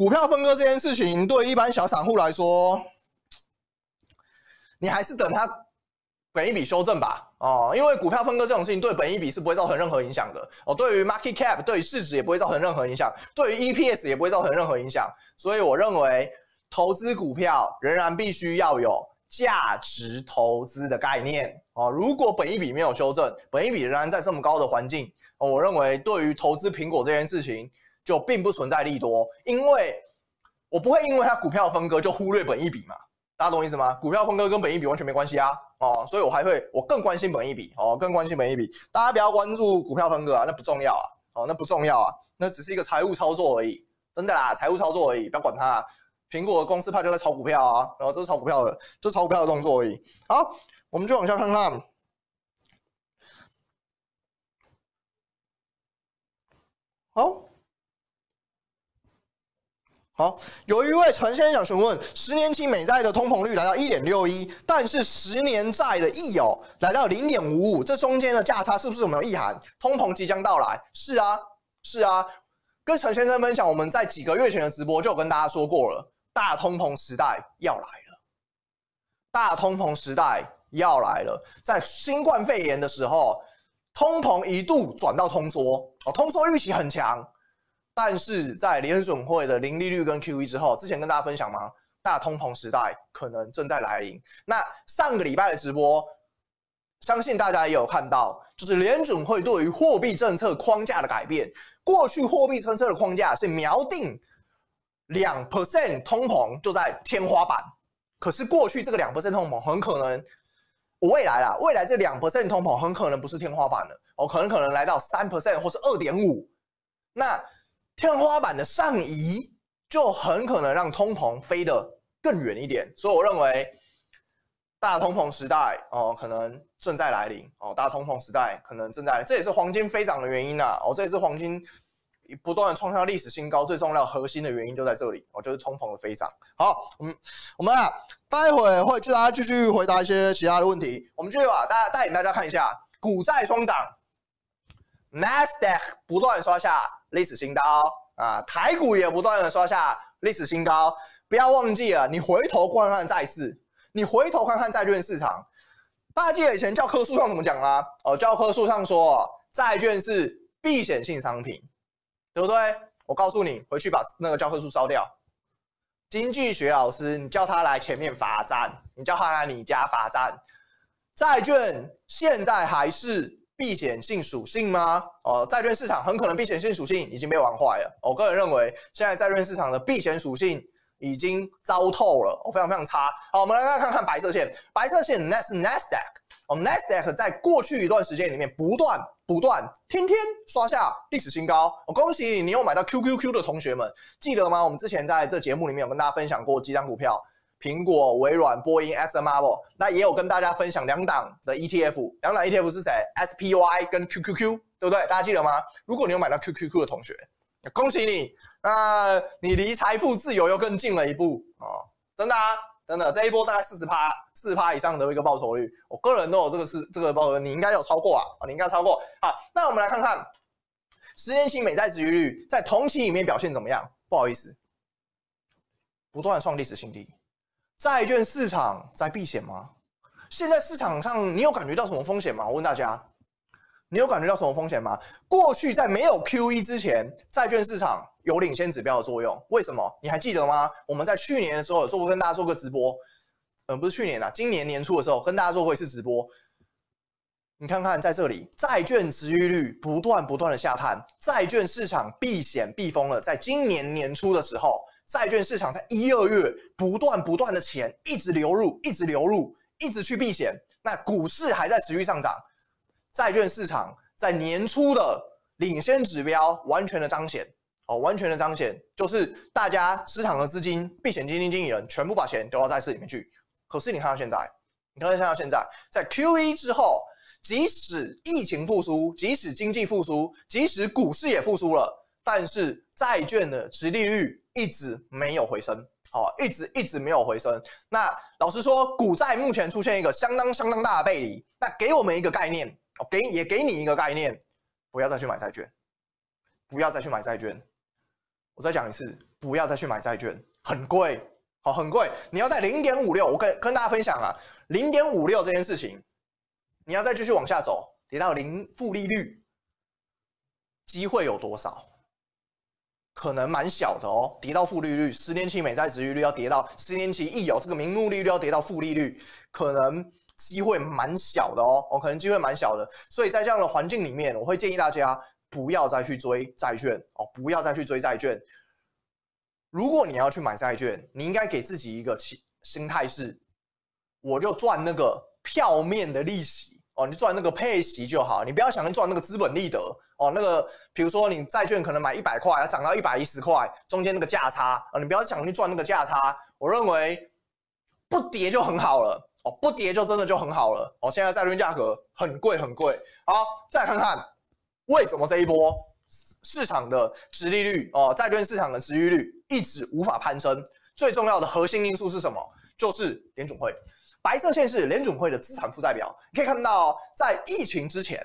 股票分割这件事情，对一般小散户来说，你还是等它本一笔修正吧。哦，因为股票分割这种事情，对本一笔是不会造成任何影响的。哦，对于 market cap，对于市值也不会造成任何影响，对于 EPS 也不会造成任何影响。所以，我认为投资股票仍然必须要有价值投资的概念。哦，如果本一笔没有修正，本一笔仍然在这么高的环境，我认为对于投资苹果这件事情。就并不存在利多，因为我不会因为它股票分割就忽略本益比嘛，大家懂我意思吗？股票分割跟本益比完全没关系啊，哦，所以我还会我更关心本益比哦，更关心本益比，大家不要关注股票分割啊，那不重要啊，哦，那不重要啊，那只是一个财务操作而已，真的啦，财务操作而已，不要管它。苹果的公司派就在炒股票啊，然后这是炒股票的，这是炒股票的动作而已。好，我们就往下看看，好。好，有一位陈先生想询问：十年期美债的通膨率来到一点六一，但是十年债的益友来到零点五五，这中间的价差是不是有没有意涵？通膨即将到来？是啊，是啊。跟陈先生分享，我们在几个月前的直播就有跟大家说过了，大通膨时代要来了，大通膨时代要来了。在新冠肺炎的时候，通膨一度转到通缩，哦，通缩预期很强。但是在联准会的零利率跟 QE 之后，之前跟大家分享吗？大通膨时代可能正在来临。那上个礼拜的直播，相信大家也有看到，就是联准会对于货币政策框架的改变。过去货币政策的框架是瞄定两 percent 通膨就在天花板，可是过去这个两 percent 通膨很可能，未来啦，未来这两 percent 通膨很可能不是天花板了，哦，可能可能来到三 percent 或是二点五，那。天花板的上移就很可能让通膨飞得更远一点，所以我认为大通膨时代哦，可能正在来临。哦，大通膨时代可能正在，这也是黄金飞涨的原因呐哦，这也是黄金不断创下历史新高最重要核心的原因就在这里。哦，就是通膨的飞涨。好，我们我们啊，待会会就大家继续回答一些其他的问题，我们继续把大家带领大家看一下。股债双涨，NASDAQ 不断刷下。历史新高啊，台股也不断的刷下历史新高。不要忘记了，你回头看看债市，你回头看看债券市场。大家记得以前教科书上怎么讲吗？哦，教科书上说债券是避险性商品，对不对？我告诉你，回去把那个教科书烧掉。经济学老师，你叫他来前面罚站，你叫他来你家罚站。债券现在还是。避险性属性吗？哦，债券市场很可能避险性属性已经被玩坏了。我个人认为，现在债券市场的避险属性已经糟透了，哦，非常非常差。好，我们来看看白色线，白色线 Nas Nasdaq，哦，NASDAQ 在过去一段时间里面不断不断天天刷下历史新高。我恭喜你，你有买到 QQQ 的同学们，记得吗？我们之前在这节目里面有跟大家分享过几张股票。苹果、微软、波音、Exxon Mobil，那也有跟大家分享两档的 ETF，两档 ETF 是谁？SPY 跟 QQQ，对不对？大家记得吗？如果你有买到 QQQ 的同学，恭喜你，那你离财富自由又更近了一步哦！真的啊，真的，这一波大概四十趴、四十趴以上的一个报酬率，我个人都有这个是这个报酬率，你应该有超过啊，你应该超过。好，那我们来看看十年期美债殖利率在同期里面表现怎么样？不好意思，不断创历史新低。债券市场在避险吗？现在市场上你有感觉到什么风险吗？我问大家，你有感觉到什么风险吗？过去在没有 QE 之前，债券市场有领先指标的作用。为什么？你还记得吗？我们在去年的时候有做过跟大家做过直播，呃，不是去年啊，今年年初的时候跟大家做过一次直播。你看看，在这里，债券殖利率不断不断的下探，债券市场避险避风了。在今年年初的时候，债券市场在一二月不断不断的钱一直流入，一直流入，一直去避险。那股市还在持续上涨，债券市场在年初的领先指标完全的彰显哦，完全的彰显，就是大家市场的资金、避险基金经理人全部把钱丢到债市里面去。可是你看到现在，你看到现在，在 QE 之后。即使疫情复苏，即使经济复苏，即使股市也复苏了，但是债券的殖利率一直没有回升，哦，一直一直没有回升。那老实说，股债目前出现一个相当相当大的背离。那给我们一个概念，哦，给也给你一个概念，不要再去买债券，不要再去买债券。我再讲一次，不要再去买债券，很贵，好，很贵。你要在零点五六，我跟跟大家分享啊，零点五六这件事情。你要再继续往下走，跌到零负利率，机会有多少？可能蛮小的哦。跌到负利率，十年期美债殖利率要跌到十年期一有这个名目利率要跌到负利率，可能机会蛮小的哦。哦，可能机会蛮小的。所以在这样的环境里面，我会建议大家不要再去追债券哦，不要再去追债券。如果你要去买债券，你应该给自己一个心心态是，我就赚那个票面的利息。哦，你赚那个配息就好，你不要想着赚那个资本利得哦。那个，比如说你债券可能买一百块，要涨到一百一十块，中间那个价差啊，你不要想去赚那个价差。我认为不跌就很好了哦，不跌就真的就很好了哦。现在债券价格很贵很贵。好，再看看为什么这一波市场的殖利率哦，债券市场的殖利率一直无法攀升。最重要的核心因素是什么？就是联准会。白色线是联准会的资产负债表，你可以看到，在疫情之前，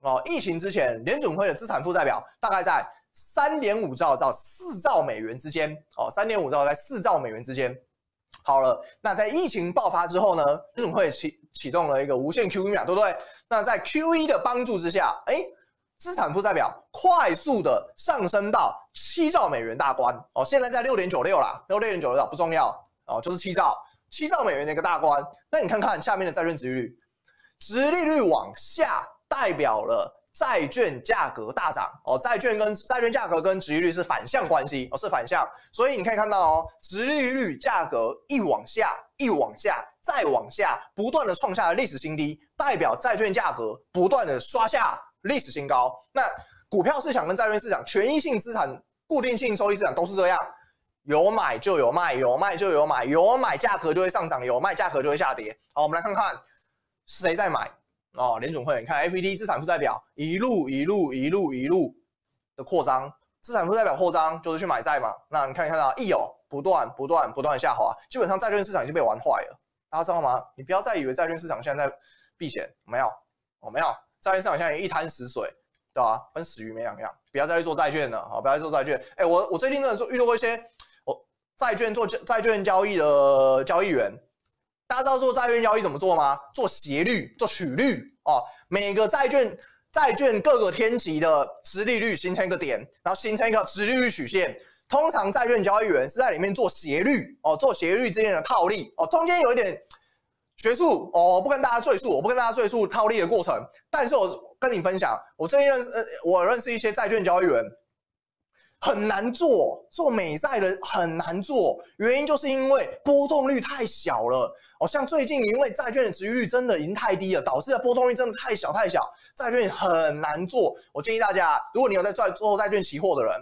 哦，疫情之前，联准会的资产负债表大概在三点五兆到四兆美元之间，哦，三点五兆在四兆美元之间。好了，那在疫情爆发之后呢，联准会启启动了一个无限 QE 嘛，对不对？那在 QE 的帮助之下，哎，资产负债表快速的上升到七兆美元大关，哦，现在在六点九六啦，六点九六不重要，哦，就是七兆。七兆美元的一个大关，那你看看下面的债券殖利率，殖利率往下代表了债券价格大涨哦，债券跟债券价格跟殖利率是反向关系哦，是反向，所以你可以看到哦，殖利率价格一往下，一往下，再往下，不断的创下历史新低，代表债券价格不断的刷下历史新高。那股票市场跟债券市场，权益性资产、固定性收益市场都是这样。有买就有卖，有卖就有买，有买价格就会上涨，有卖价格就会下跌。好，我们来看看谁在买哦。联准会，你看 FED 资产负债表一路一路一路一路的扩张，资产负债表扩张就是去买债嘛。那你看一看到一有不断不断不断下滑，基本上债券市场已经被玩坏了。大家知道吗？你不要再以为债券市场现在避险，没有，哦没有，债券市场现在一滩死水，对吧？跟死鱼没两样。不要再去做债券了，好，不要再做债券。哎，我我最近真的遇到过一些。我债券做债券交易的交易员，大家知道做债券交易怎么做吗？做斜率，做曲率哦。每个债券债券各个天期的殖利率形成一个点，然后形成一个殖利率曲线。通常债券交易员是在里面做斜率哦，做斜率之间的套利哦。中间有一点学术哦，我不跟大家赘述，我不跟大家赘述套利的过程。但是我跟你分享，我最近认识呃，我认识一些债券交易员。很难做，做美债的很难做，原因就是因为波动率太小了。哦，像最近因为债券的殖利率真的已经太低了，导致的波动率真的太小太小，债券很难做。我建议大家，如果你有在做做债券期货的人，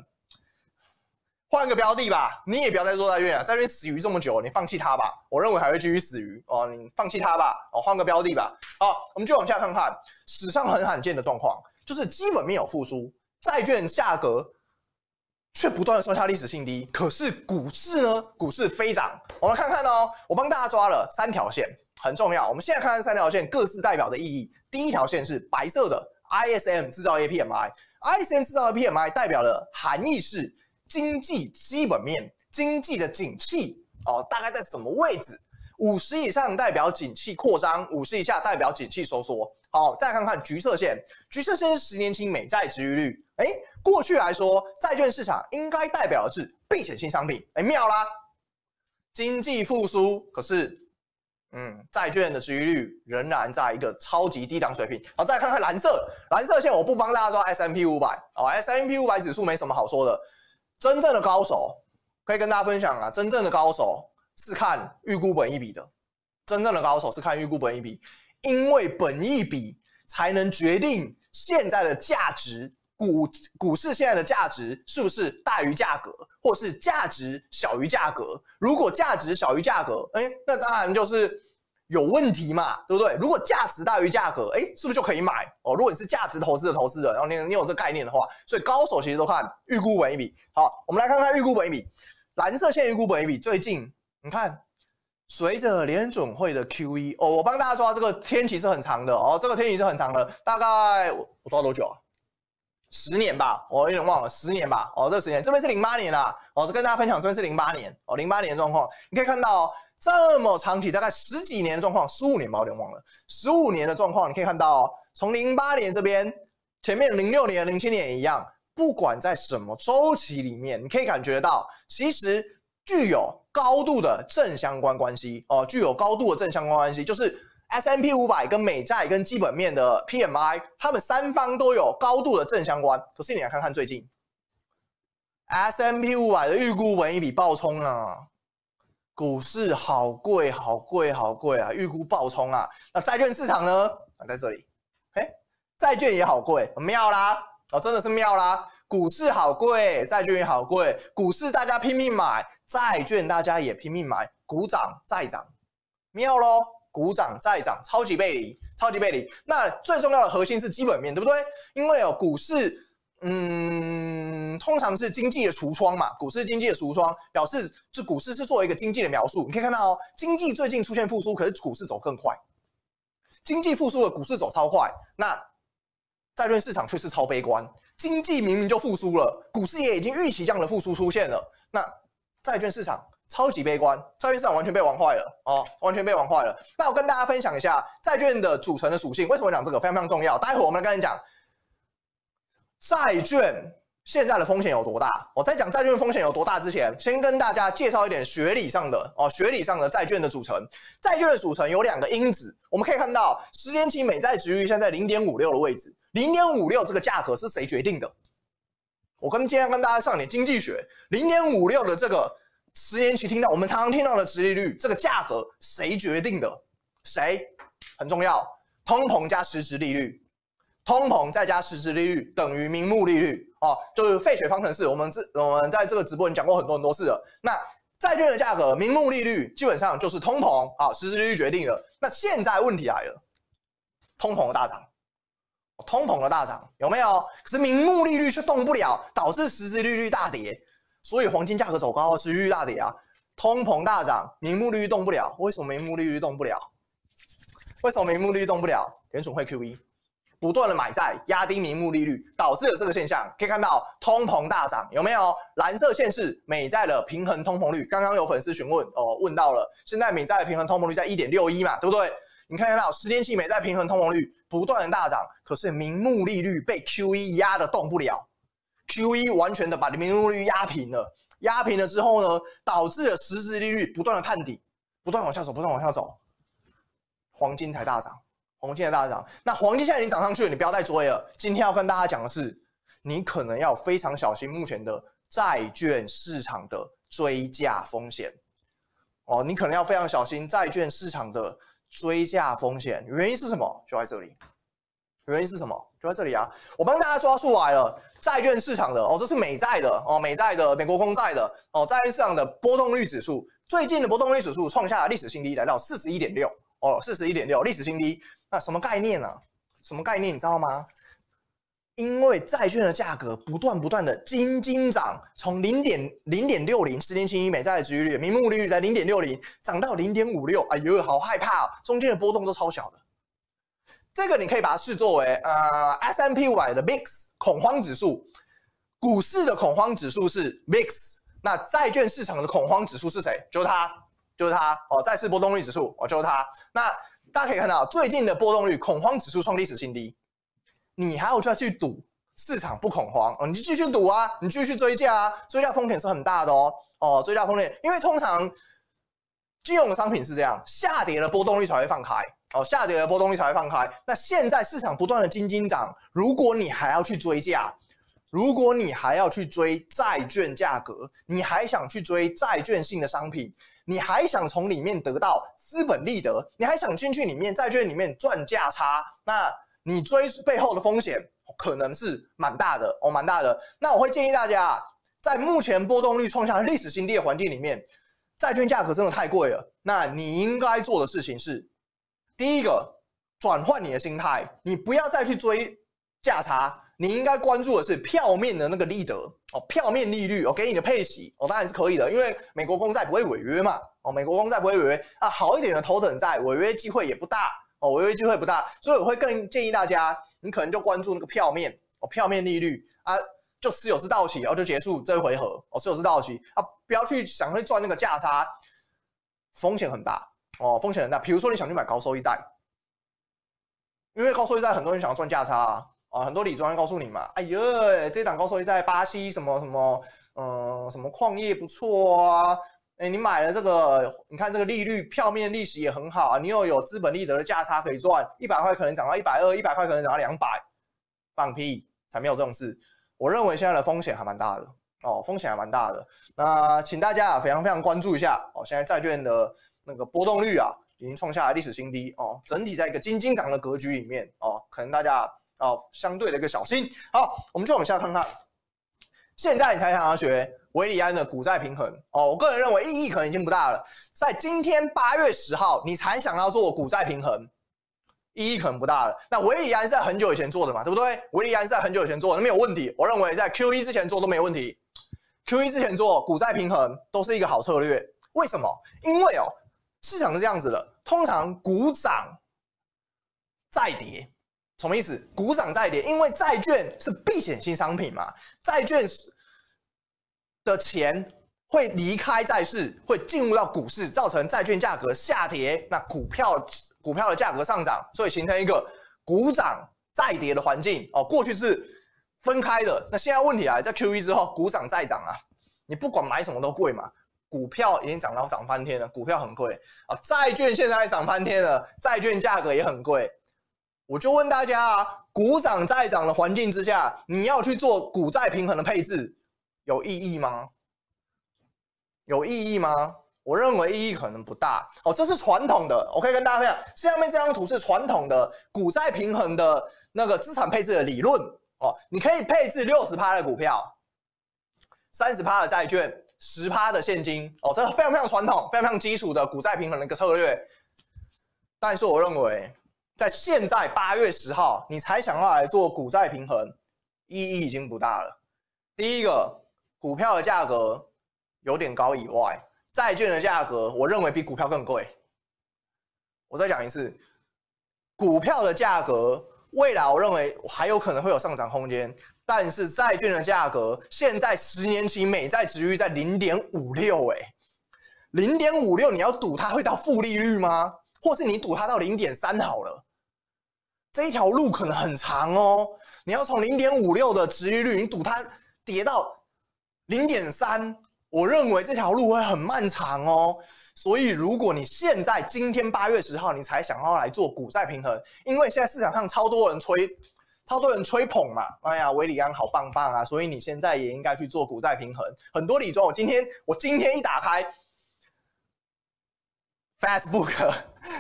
换个标的吧，你也不要再做债券了，债券死鱼这么久，你放弃它吧。我认为还会继续死鱼哦，你放弃它吧，哦，换个标的吧。好，我们就往下看看，史上很罕见的状况，就是基本面有复苏，债券价格。却不断的创下历史新低，可是股市呢？股市飞涨。我们看看哦，我帮大家抓了三条线，很重要。我们现在看看三条线各自代表的意义。第一条线是白色的，ISM 制造业 PMI。ISM 制造的 PMI 代表的含义是经济基本面、经济的景气哦，大概在什么位置？五十以上代表景气扩张，五十以下代表景气收缩。好，再看看橘色线，橘色线是十年期美债殖利率。哎，过去来说，债券市场应该代表的是避险性商品。哎，妙啦，经济复苏，可是，嗯，债券的殖利率仍然在一个超级低档水平。好，再看看蓝色，蓝色线我不帮大家抓 S M P 五百哦，S M P 五百指数没什么好说的，真正的高手可以跟大家分享啊，真正的高手。是看预估本益比的，真正的高手是看预估本益比，因为本益比才能决定现在的价值，股股市现在的价值是不是大于价格，或是价值小于价格？如果价值小于价格，哎，那当然就是有问题嘛，对不对？如果价值大于价格，哎，是不是就可以买？哦，如果你是价值投资的投资者，然后你你有这概念的话，所以高手其实都看预估本益比。好，我们来看看预估本益比，蓝色线预估本益比最近。你看，随着联准会的 QE 哦，我帮大家抓这个天期是很长的哦，这个天期是很长的，大概我我抓多久啊？十年吧，我有点忘了，十年吧。哦，这十年，这边是零八年啦，哦，跟大家分享这边是零八年哦，零八年的状况，你可以看到这么长期，大概十几年的状况，十五年吧，有点忘了，十五年的状况，你可以看到从零八年这边，前面零六年、零七年也一样，不管在什么周期里面，你可以感觉到其实。具有高度的正相关关系哦，具有高度的正相关关系，就是 S M P 五百跟美债跟基本面的 PMI，他们三方都有高度的正相关。可是你来看看最近，S M P 五百的预估本益比暴冲啊，股市好贵好贵好贵啊，预估暴冲啊。那债券市场呢？啊，在这里，哎，债券也好贵，妙啦，哦，真的是妙啦。股市好贵，债券也好贵。股市大家拼命买，债券大家也拼命买，股涨债涨，妙喽，股涨债涨，超级背离，超级背离。那最重要的核心是基本面，对不对？因为哦，股市，嗯，通常是经济的橱窗嘛。股市经济的橱窗表示，这股市是作为一个经济的描述。你可以看到哦，经济最近出现复苏，可是股市走更快。经济复苏了，股市走超快，那债券市场却是超悲观。经济明明就复苏了，股市也已经预期这样的复苏出现了，那债券市场超级悲观，债券市场完全被玩坏了哦，完全被玩坏了。那我跟大家分享一下债券的组成的属性，为什么讲这个非常非常重要？待会我们来跟你讲债券现在的风险有多大。我在讲债券风险有多大之前，先跟大家介绍一点学理上的哦，学理上的债券的组成。债券的组成有两个因子，我们可以看到十年期美债殖率现在零点五六的位置。零点五六这个价格是谁决定的？我跟今天跟大家上点经济学。零点五六的这个十年期，听到我们常常听到的殖利率，这个价格谁决定的？谁很重要？通膨加实质利率，通膨再加实质利率等于名目利率哦，就是费雪方程式。我们这我们在这个直播里讲过很多很多次了。那债券的价格，名目利率基本上就是通膨啊，实质利率决定了。那现在问题来了，通膨的大涨。通膨的大涨有没有？可是名目利率却动不了，导致实质利率大跌，所以黄金价格走高，实质利率大跌啊。通膨大涨，名目利率动不了，为什么名目利率动不了？为什么名目利率动不了？联储会 QE 不断的买债，压低名目利率，导致了这个现象。可以看到通膨大涨有没有？蓝色线是美债的平衡通膨率。刚刚有粉丝询问哦，问到了，现在美债的平衡通膨率在一点六一嘛，对不对？你看得到十年期美债平衡通膨率不断的大涨，可是名目利率被 QE 压得动不了，QE 完全的把名目利率压平了，压平了之后呢，导致了实质利率不断的探底，不断往下走，不断往下走，黄金才大涨，黄金才大涨。那黄金现在已经涨上去了，你不要再追了。今天要跟大家讲的是，你可能要非常小心目前的债券市场的追价风险哦，你可能要非常小心债券市场的。追价风险原因是什么？就在这里。原因是什么？就在这里啊！我帮大家抓出来了，债券市场的哦，这是美债的哦，美债的美国公债的哦，债券市场的波动率指数，最近的波动率指数创下了历史新低，来到四十一点六哦，四十一点六历史新低。那什么概念呢、啊？什么概念？你知道吗？因为债券的价格不断不断的金金涨，从零点零点六零十年期美债的殖利率，名目利率在零点六零涨到零点五六，哎呦，好害怕哦！中间的波动都超小的，这个你可以把它视作为呃 S&P 500的 VIX 恐慌指数，股市的恐慌指数是 VIX，那债券市场的恐慌指数是谁？就是它，就是它哦，债市波动率指数哦，就是它。那大家可以看到最近的波动率，恐慌指数创历史新低，你还要就要去赌市场不恐慌哦，你继续赌啊，你继续追价啊，追价风险是很大的哦哦，追价风险，因为通常金融的商品是这样，下跌的波动率才会放开。哦，下跌的波动率才会放开。那现在市场不断的金金涨，如果你还要去追价，如果你还要去追债券价格，你还想去追债券性的商品，你还想从里面得到资本利得，你还想进去里面债券里面赚价差，那你追背后的风险可能是蛮大的哦，蛮大的。那我会建议大家，在目前波动率创下历史新低的环境里面，债券价格真的太贵了。那你应该做的事情是。第一个，转换你的心态，你不要再去追价差，你应该关注的是票面的那个利得哦，票面利率哦，给你的配息哦，当然是可以的，因为美国公债不会违约嘛哦，美国公债不会违约啊，好一点的头等债违约机会也不大哦，违约机会不大，所以我会更建议大家，你可能就关注那个票面哦，票面利率啊，就持有至到期，然后就结束这一回合哦，持有至到期啊，不要去想去赚那个价差，风险很大。哦，风险很大。比如说，你想去买高收益债，因为高收益债很多人想要赚价差啊，啊，很多理专告诉你嘛，哎呦，这档高收益债，巴西什么什么，嗯、什么矿业不错啊，哎，你买了这个，你看这个利率，票面利息也很好啊，你又有资本利得的价差可以赚，一百块可能涨到一百二，一百块可能涨到两百，放屁，才没有这种事。我认为现在的风险还蛮大的，哦，风险还蛮大的。那请大家非常非常关注一下，哦，现在债券的。那个波动率啊，已经创下了历史新低哦。整体在一个金金涨的格局里面哦，可能大家哦相对的一个小心。好，我们就往下看看。现在你才想要学韦里安的股债平衡哦，我个人认为意义可能已经不大了。在今天八月十号，你才想要做股债平衡，意义可能不大了。那韦里安是在很久以前做的嘛，对不对？韦里安是在很久以前做的，没有问题。我认为在 QE 之前做都没问题。QE 之前做股债平衡都是一个好策略。为什么？因为哦。市场是这样子的，通常股涨债跌，什么意思？股涨债跌，因为债券是避险性商品嘛，债券的钱会离开债市，会进入到股市，造成债券价格下跌，那股票股票的价格上涨，所以形成一个股涨债跌的环境哦。过去是分开的，那现在问题来，在 QE 之后，股涨债涨啊，你不管买什么都贵嘛。股票已经涨到涨翻天了，股票很贵啊，债券现在还涨翻天了，债券价格也很贵。我就问大家啊，股涨债涨的环境之下，你要去做股债平衡的配置，有意义吗？有意义吗？我认为意义可能不大。哦，这是传统的，我可以跟大家分享，下面这张图是传统的股债平衡的那个资产配置的理论哦，你可以配置六十趴的股票，三十趴的债券。十趴的现金哦，这非常非常传统、非常非常基础的股债平衡的一个策略。但是我认为，在现在八月十号，你才想要来做股债平衡，意义已经不大了。第一个，股票的价格有点高以外，债券的价格我认为比股票更贵。我再讲一次，股票的价格未来我认为还有可能会有上涨空间。但是债券的价格现在十年期美债殖率在零点五六，哎，零点五六，你要赌它会到负利率吗？或是你赌它到零点三好了？这一条路可能很长哦。你要从零点五六的殖利率，你赌它跌到零点三，我认为这条路会很漫长哦。所以，如果你现在今天八月十号你才想要来做股债平衡，因为现在市场上超多人吹。超多人吹捧嘛，哎呀，韦礼安好棒棒啊，所以你现在也应该去做股债平衡。很多理专，我今天我今天一打开 Facebook，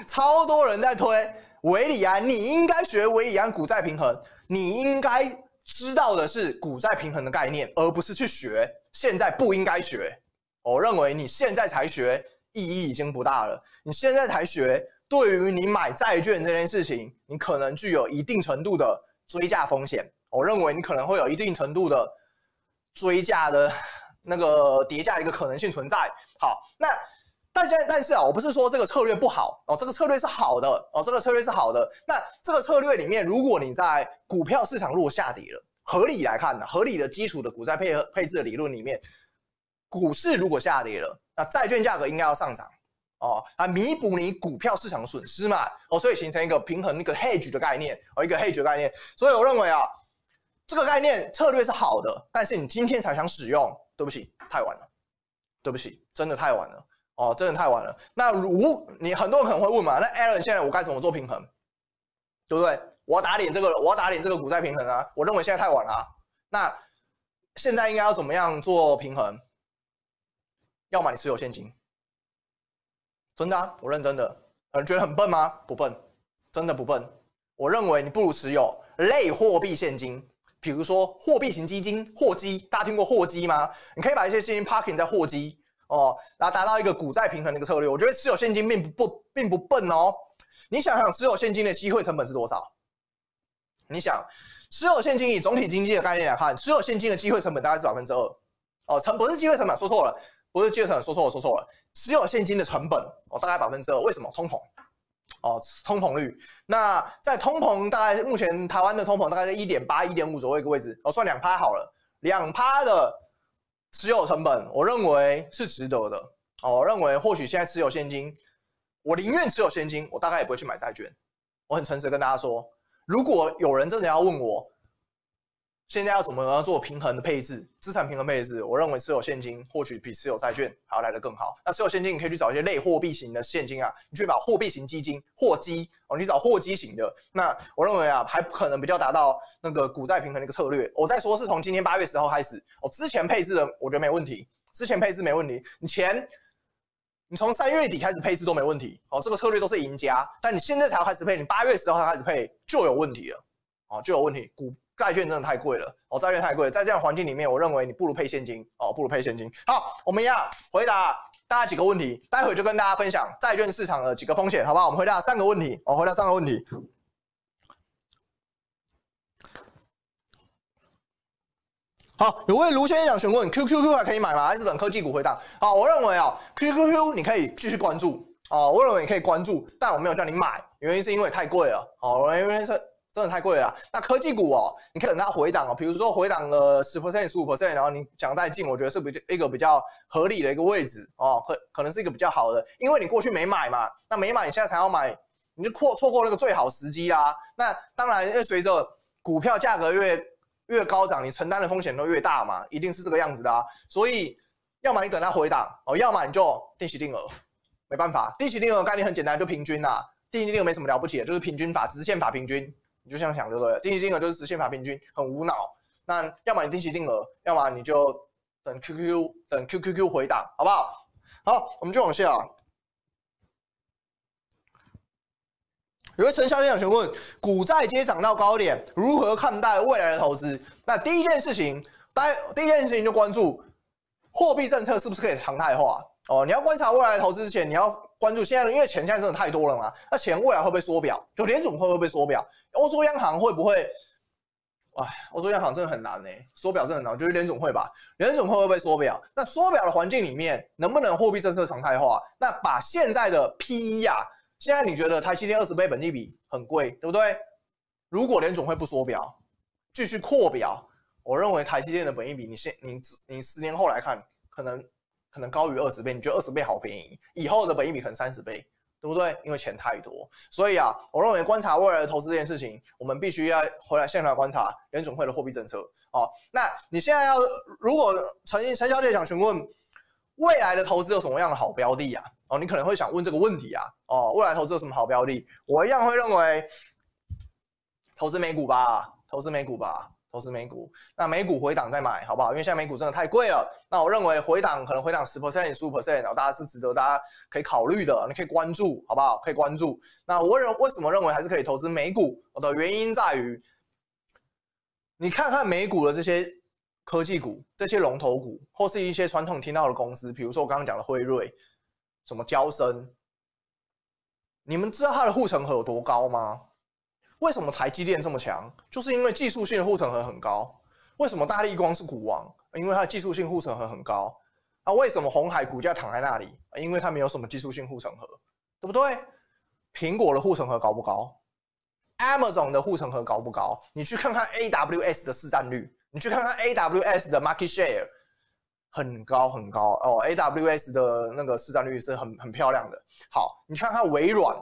超多人在推韦礼安，你应该学韦礼安股债平衡，你应该知道的是股债平衡的概念，而不是去学。现在不应该学，我认为你现在才学意义已经不大了。你现在才学，对于你买债券这件事情，你可能具有一定程度的。追价风险，我认为你可能会有一定程度的追价的那个跌价的一个可能性存在。好，那但是但是啊，我不是说这个策略不好哦，这个策略是好的哦，这个策略是好的。那这个策略里面，如果你在股票市场如果下跌了，合理来看呢，合理的基础的股债配合配置的理论里面，股市如果下跌了，那债券价格应该要上涨哦，来弥补你股票市场的损失嘛哦，所以形成一个平衡，一个 hedge 的概念哦，一个 hedge 的概念。所以我认为啊，这个概念策略是好的，但是你今天才想使用，对不起，太晚了，对不起，真的太晚了。哦，真的太晚了。那如你很多人可能会问嘛，那 Alan 现在我该怎么做平衡，对不对？我要打脸这个，我要打脸这个股债平衡啊。我认为现在太晚了。那现在应该要怎么样做平衡？要么你持有现金，真的，我认真的。有人觉得很笨吗？不笨，真的不笨。我认为你不如持有类货币现金，比如说货币型基金、货基。大家听过货基吗？你可以把一些现金 parking 在货基。哦，然后达到一个股债平衡的一个策略，我觉得持有现金并不不并不笨哦。你想想，持有现金的机会成本是多少？你想，持有现金以总体经济的概念来看，持有现金的机会成本大概是百分之二。哦，成不是机会成本，说错了，不是机会成本，说错了，说错了。持有现金的成本哦，大概百分之二。为什么？通膨。哦，通膨率。那在通膨大概目前台湾的通膨大概在一点八、一点五左右一个位置。哦，算两趴好了，两趴的。持有成本，我认为是值得的。哦，我认为或许现在持有现金，我宁愿持有现金，我大概也不会去买债券。我很诚实跟大家说，如果有人真的要问我，现在要怎么样做平衡的配置，资产平衡配置？我认为持有现金或许比持有债券还要来得更好。那持有现金，你可以去找一些类货币型的现金啊，你去找货币型基金、货基哦，你找货基型的。那我认为啊，还不可能比较达到那个股债平衡的一个策略。我再说是从今天八月十号开始，哦之前配置的我觉得没问题，之前配置没问题。你钱，你从三月底开始配置都没问题，哦，这个策略都是赢家。但你现在才要开始配，你八月十号才开始配就有问题了，哦，就有问题。股债券真的太贵了哦，债券太贵了，在这样环境里面，我认为你不如配现金哦，不如配现金。好，我们一样回答大家几个问题，待会就跟大家分享债券市场的几个风险，好不好？我们回答三个问题，哦，回答三个问题。好，有位卢先生想询问，QQQ 还可以买吗？还是等科技股回档？好，我认为啊，QQQ 你可以继续关注哦，我认为你可以关注，但我没有叫你买，原因是因为太贵了哦，因是。真的太贵了，那科技股哦，你可以等它回档哦，比如说回档了十 percent、十五 percent，然后你讲再进，我觉得是比一个比较合理的一个位置哦，可可能是一个比较好的，因为你过去没买嘛，那没买你现在才要买，你就错错过那个最好时机啦。那当然，因为随着股票价格越越高涨，你承担的风险都越大嘛，一定是这个样子的啊。所以，要么你等它回档哦，要么你就定期定额，没办法，定期定额概念很简单，就平均啦，定期定额没什么了不起的，就是平均法、直线法平均。你就这样想就对了，定期定额就是直线法平均，很无脑。那要么你定期定额，要么你就等 QQ 等 QQQ 回档，好不好？好，我们就往下。有位陈小姐想询问，股债皆涨到高点，如何看待未来的投资？那第一件事情，大家第一件事情就关注货币政策是不是可以常态化哦。你要观察未来投资之前，你要。关注现在的，因为钱现在真的太多了嘛，那钱未来会不会缩表？就联总会不会缩表？欧洲央行会不会？哎，欧洲央行真的很难呢、欸，缩表真的很难。就是联总会吧，联总会会不会缩表？那缩表的环境里面，能不能货币政策常态化？那把现在的 PE 啊，现在你觉得台积电二十倍本益比很贵，对不对？如果联总会不缩表，继续扩表，我认为台积电的本益比，你现你你十年后来看，可能。可能高于二十倍，你觉得二十倍好便宜？以后的本益比可能三十倍，对不对？因为钱太多，所以啊，我认为观察未来的投资这件事情，我们必须要回来现在来观察联准会的货币政策。哦，那你现在要如果陈陈小姐想询问未来的投资有什么样的好标的啊？哦，你可能会想问这个问题啊？哦，未来投资有什么好标的？我一样会认为投资美股吧，投资美股吧。投资美股，那美股回档再买，好不好？因为现在美股真的太贵了。那我认为回档可能回档十 percent、十五 percent，然后大家是值得大家可以考虑的，你可以关注，好不好？可以关注。那我认为什么认为还是可以投资美股？我的原因在于，你看看美股的这些科技股、这些龙头股，或是一些传统听到的公司，比如说我刚刚讲的辉瑞、什么交生，你们知道它的护城河有多高吗？为什么台积电这么强？就是因为技术性的护城河很高。为什么大立光是股王？因为它的技术性护城河很高。啊，为什么红海股价躺在那里？因为它没有什么技术性护城河，对不对？苹果的护城河高不高？Amazon 的护城河高不高？你去看看 AWS 的市占率，你去看看 AWS 的 market share，很高很高哦。AWS 的那个市占率是很很漂亮的。好，你看看微软，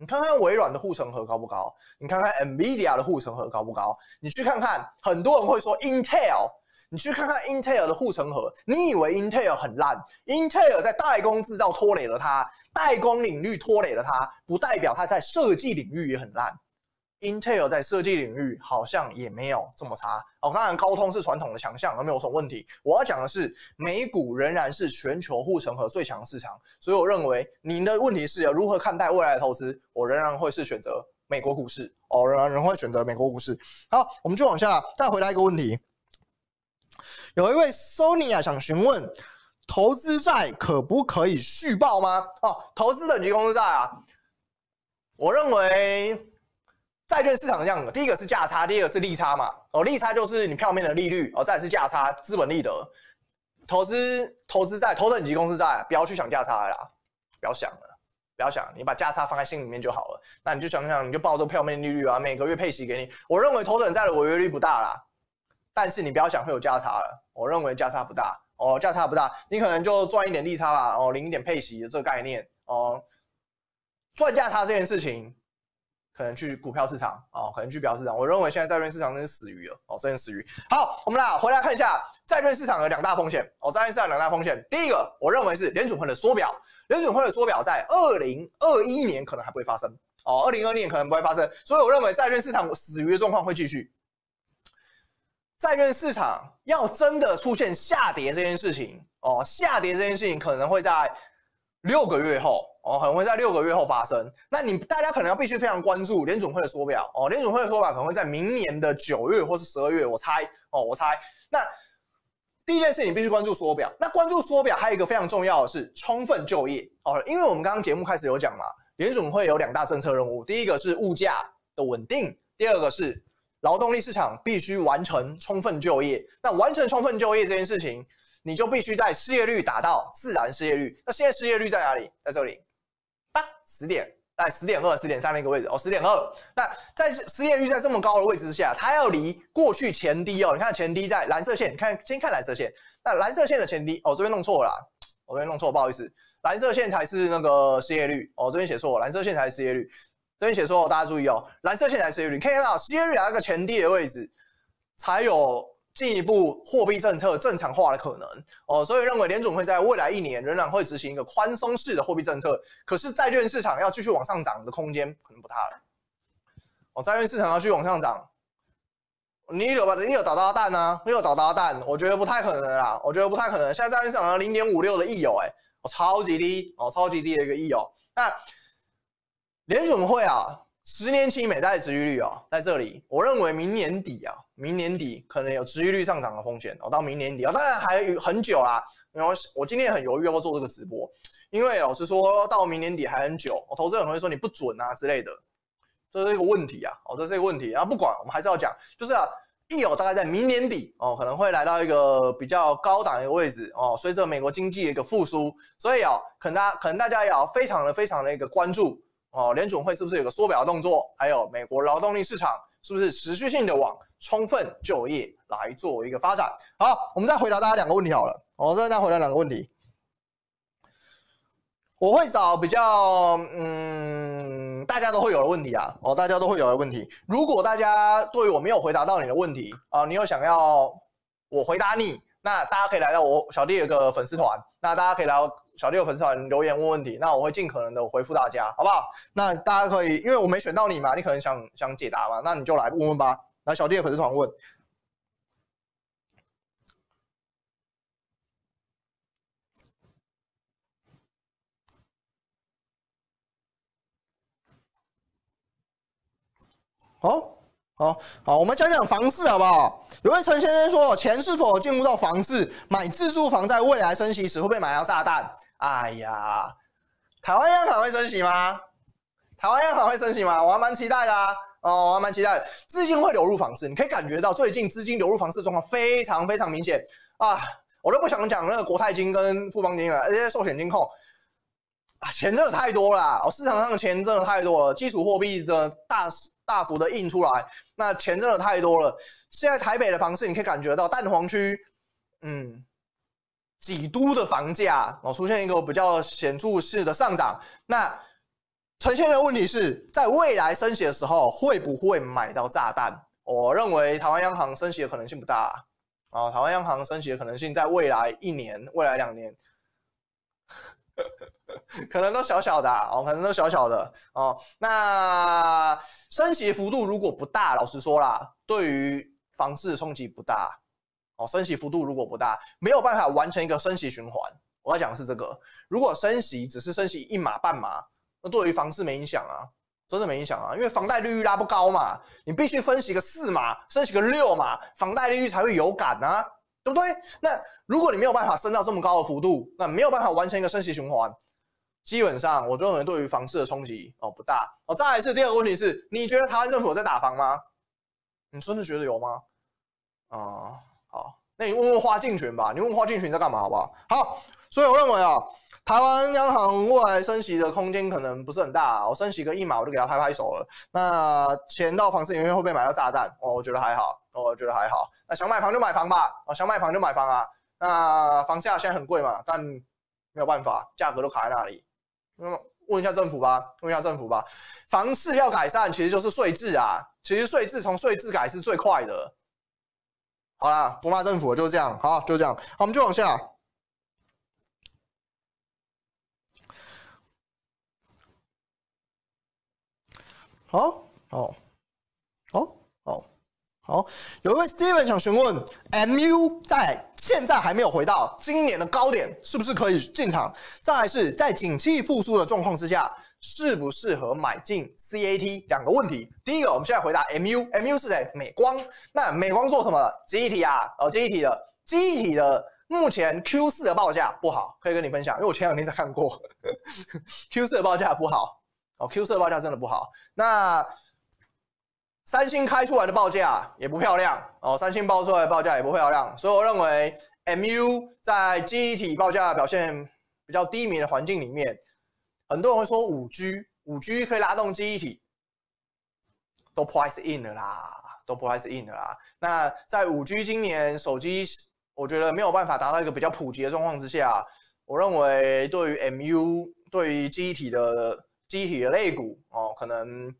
你看看微软的护城河高不高？你看看 NVIDIA 的护城河高不高？你去看看，很多人会说 Intel。你去看看 Intel 的护城河，你以为 Intel 很烂？Intel 在代工制造拖累了它，代工领域拖累了它，不代表它在设计领域也很烂。Intel 在设计领域好像也没有这么差。哦，当然高通是传统的强项，而没有什么问题。我要讲的是，美股仍然是全球护城河最强市场，所以我认为您的问题是如何看待未来的投资，我仍然会是选择美国股市。哦，仍然仍会选择美国股市。好，我们就往下再回答一个问题。有一位 Sonia 想询问，投资债可不可以续报吗？哦，投资等级公司债啊，我认为债券市场这样的，第一个是价差，第二个是利差嘛。哦，利差就是你票面的利率，哦，再是价差，资本利得。投资投资债，投等级公司债，不要去想价差了啦，不要想了，不要想，你把价差放在心里面就好了。那你就想想，你就报这票面利率啊，每个月配息给你。我认为投等债的违约率不大啦。但是你不要想会有价差了，我认为价差不大哦，价差不大，你可能就赚一点利差吧，哦，领一点配息的这个概念哦，赚价差这件事情，可能去股票市场哦，可能去表市场，我认为现在债券市场真是死鱼了哦，真是死鱼。好，我们来回来看一下债券市场的两大风险。哦，债券市场两大风险，第一个我认为是联储会的缩表，联储会的缩表在二零二一年可能还不会发生。哦，二零二二年可能不会发生，所以我认为债券市场死鱼的状况会继续。债券市场要真的出现下跌这件事情哦，下跌这件事情可能会在六个月后哦，可能会在六个月后发生。那你大家可能要必须非常关注联准会的缩表哦，联准会的缩表可能会在明年的九月或是十二月，我猜哦，我猜。那第一件事情必须关注缩表。那关注缩表还有一个非常重要的是充分就业哦，因为我们刚刚节目开始有讲嘛，联准会有两大政策任务，第一个是物价的稳定，第二个是。劳动力市场必须完成充分就业，那完成充分就业这件事情，你就必须在失业率达到自然失业率。那现在失业率在哪里？在这里，十点，在十点二、十点三那个位置哦，十点二。那在失业率在这么高的位置之下，它要离过去前低哦，你看前低在蓝色线，你看先看蓝色线，那蓝色线的前低哦，这边弄错了啦，我这边弄错，不好意思，蓝色线才是那个失业率哦，这边写错，蓝色线才是失业率。这边写错，大家注意哦，蓝色线才是失业率，可以看到失业率那个前低的位置，才有进一步货币政策正常化的可能哦。所以认为联准会在未来一年仍然会执行一个宽松式的货币政策，可是债券市场要继续往上涨的空间可能不大了。哦，债券市场要继续往上涨，你有吧？你有找到蛋呢？你有找到蛋？我觉得不太可能啦，我觉得不太可能。现在债券市场零点五六的溢油，哎，哦，超级低哦，超级低的一个溢友。那联准会啊，十年期美债殖利率哦，在这里，我认为明年底啊，明年底可能有殖利率上涨的风险哦。到明年底啊，当然还有很久啦。然后我今天也很犹豫要不要做这个直播，因为老实说到明年底还很久，我投资人会说你不准啊之类的，这是一个问题啊。哦，这是一个问题啊。不管我们还是要讲，就是啊，一有大概在明年底哦，可能会来到一个比较高档的一个位置哦。随着美国经济的一个复苏，所以啊，可能大家可能大家也要非常的非常的一个关注。哦，联准会是不是有个缩表动作？还有美国劳动力市场是不是持续性的往充分就业来做一个发展？好，我们再回答大家两个问题好了。我再再回答两个问题。我会找比较嗯，大家都会有的问题啊。哦，大家都会有的问题。如果大家对我没有回答到你的问题啊，你有想要我回答你，那大家可以来到我小弟有个粉丝团，那大家可以来到。小弟有粉丝团留言问问题，那我会尽可能的回复大家，好不好？那大家可以，因为我没选到你嘛，你可能想想解答嘛，那你就来问问吧。来，小弟的粉丝团问。好，好，好，我们讲讲房市好不好？有位陈先生说，钱是否进入到房市？买自住房在未来升息时会不会买到炸弹？哎呀，台湾央行会升息吗？台湾央行会升息吗？我还蛮期待的啊！哦，我还蛮期待的。资金会流入房市，你可以感觉到最近资金流入房市状况非常非常明显啊！我都不想讲那个国泰金跟富邦金了，这些寿险金控啊，钱真的太多了哦，市场上的钱真的太多了，基础货币的大大幅的印出来，那钱真的太多了。现在台北的房市，你可以感觉到蛋黄区，嗯，几都的房价哦出现一个比较显著式的上涨。那呈现的问题是在未来升息的时候，会不会买到炸弹？我认为台湾央行升息的可能性不大啊，台湾央行升息的可能性在未来一年、未来两年。可能都小小的哦，可能都小小的哦。那升息幅度如果不大，老实说啦，对于房市冲击不大哦。升息幅度如果不大，没有办法完成一个升息循环。我要讲的是这个，如果升息只是升息一码半码，那对于房市没影响啊，真的没影响啊，因为房贷利率拉不高嘛，你必须升息个四码，升息个六码，房贷利率才会有感啊，对不对？那如果你没有办法升到这么高的幅度，那没有办法完成一个升息循环。基本上，我认为对于房市的冲击哦不大哦。再来一次，第二个问题是，你觉得台湾政府在打房吗？你真的觉得有吗？啊、好，那你问问花敬群吧，你问花敬群在干嘛，好不好？好，所以我认为啊，台湾央行未来升息的空间可能不是很大，我升息个一码我就给他拍拍手了。那钱到房市里面会不会买到炸弹？哦，我觉得还好，我觉得还好。那想买房就买房吧，哦，想买房就买房啊。那房价现在很贵嘛，但没有办法，价格都卡在那里。那么问一下政府吧，问一下政府吧。房市要改善，其实就是税制啊。其实税制从税制改是最快的。好啦，不骂政府就这样。好，就这样。好，我们就往下。好，好。好，有一位 Steven 想询问，MU 在现在还没有回到今年的高点，是不是可以进场？再来是在景气复苏的状况之下，适不适合买进 CAT？两个问题。第一个，我们现在回答 MU，MU 是谁？美光。那美光做什么？记忆体啊，哦，记忆体的，记忆体的，目前 Q 四的报价不好，可以跟你分享，因为我前两天才看过，Q 四的报价不好，哦，Q 四的报价真的不好。那三星开出来的报价也不漂亮哦，三星报出来的报价也不漂亮，所以我认为 MU 在记忆体报价表现比较低迷的环境里面，很多人会说五 G 五 G 可以拉动记忆体，都 price in 了啦，都 price in 了啦。那在五 G 今年手机我觉得没有办法达到一个比较普及的状况之下，我认为对于 MU 对于记忆体的记忆体的类股哦，可能。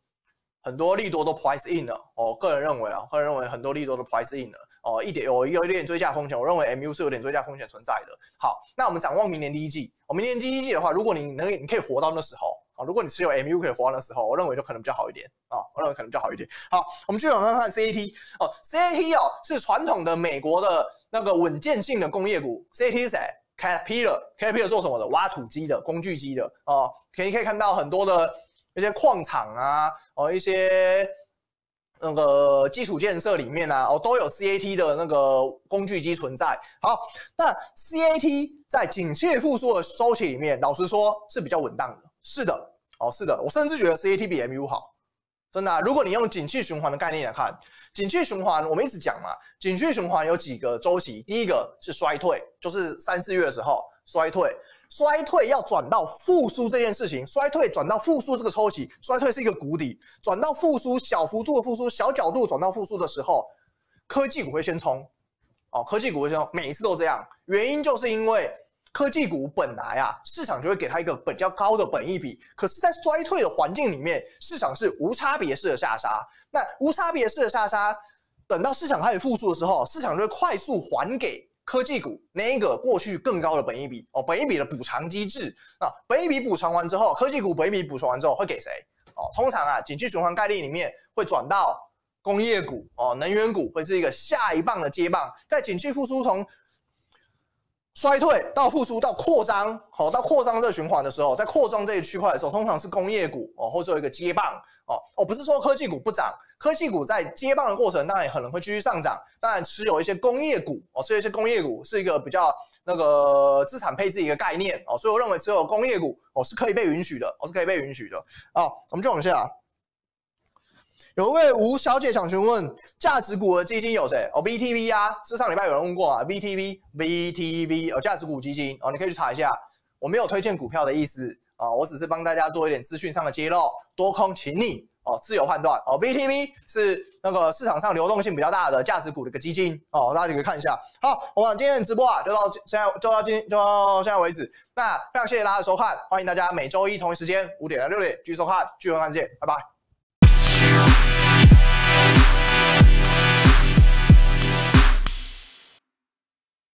很多利多都 price in 了，我个人认为啊，个人认为很多利多都 price in 了，哦，一点有有一点追价风险，我认为 MU 是有点追价风险存在的。好，那我们展望明年第一季，我明年第一季的话，如果你能你可以活到那时候，啊，如果你持有 MU 可以活到那时候，我认为就可能比较好一点，啊，我认为可能比较好一点。好，我们继续往下看 CAT，哦，CAT 哦是传统的美国的那个稳健性的工业股，CAT 是谁？Caterpillar，Caterpillar 做什么的？挖土机的，工具机的，哦，可以可以看到很多的。一些矿场啊，哦，一些那个基础建设里面啊，哦，都有 CAT 的那个工具机存在。好，那 CAT 在景气复苏的周期里面，老实说是比较稳当的。是的，哦，是的，我甚至觉得 CAT 比 MU 好，真的。如果你用景气循环的概念来看，景气循环我们一直讲嘛，景气循环有几个周期，第一个是衰退，就是三四月的时候衰退。衰退要转到复苏这件事情，衰退转到复苏这个周期，衰退是一个谷底，转到复苏小幅度的复苏，小角度转到复苏的时候，科技股会先冲，哦，科技股会先冲，每一次都这样，原因就是因为科技股本来啊，市场就会给它一个比较高的本益比，可是，在衰退的环境里面，市场是无差别式的下杀，那无差别式的下杀，等到市场开始复苏的时候，市场就会快速还给。科技股那一个过去更高的本益比哦，本益比的补偿机制啊，本益比补偿完之后，科技股本益比补偿完之后会给谁？哦，通常啊，景气循环概念里面会转到工业股哦，能源股会是一个下一棒的接棒，在景气复苏从衰退到复苏到扩张，好到扩张这个循环的时候，在扩张这一区块的时候，通常是工业股哦，或者一个接棒哦，哦，不是说科技股不涨。科技股在接棒的过程，当然也可能会继续上涨。当然，持有一些工业股哦，持有一些工业股是一个比较那个资产配置一个概念哦，所以我认为持有工业股哦是可以被允许的，哦是可以被允许的。好，我们就往下。有一位吴小姐想询问，价值股的基金有谁？哦，BTV 啊，是上礼拜有人问过啊，BTV，BTV 哦，价值股基金哦，你可以去查一下。我没有推荐股票的意思啊，我只是帮大家做一点资讯上的揭露。多空请你哦，自由判断哦。BTV 是那个市场上流动性比较大的价值股的一个基金哦，大家可以看一下。好，我们今天的直播啊，就到现在，就到今，就到现在为止。那非常谢谢大家的收看，欢迎大家每周一同一时间五点到六点继续收看《巨亨看见》，拜拜。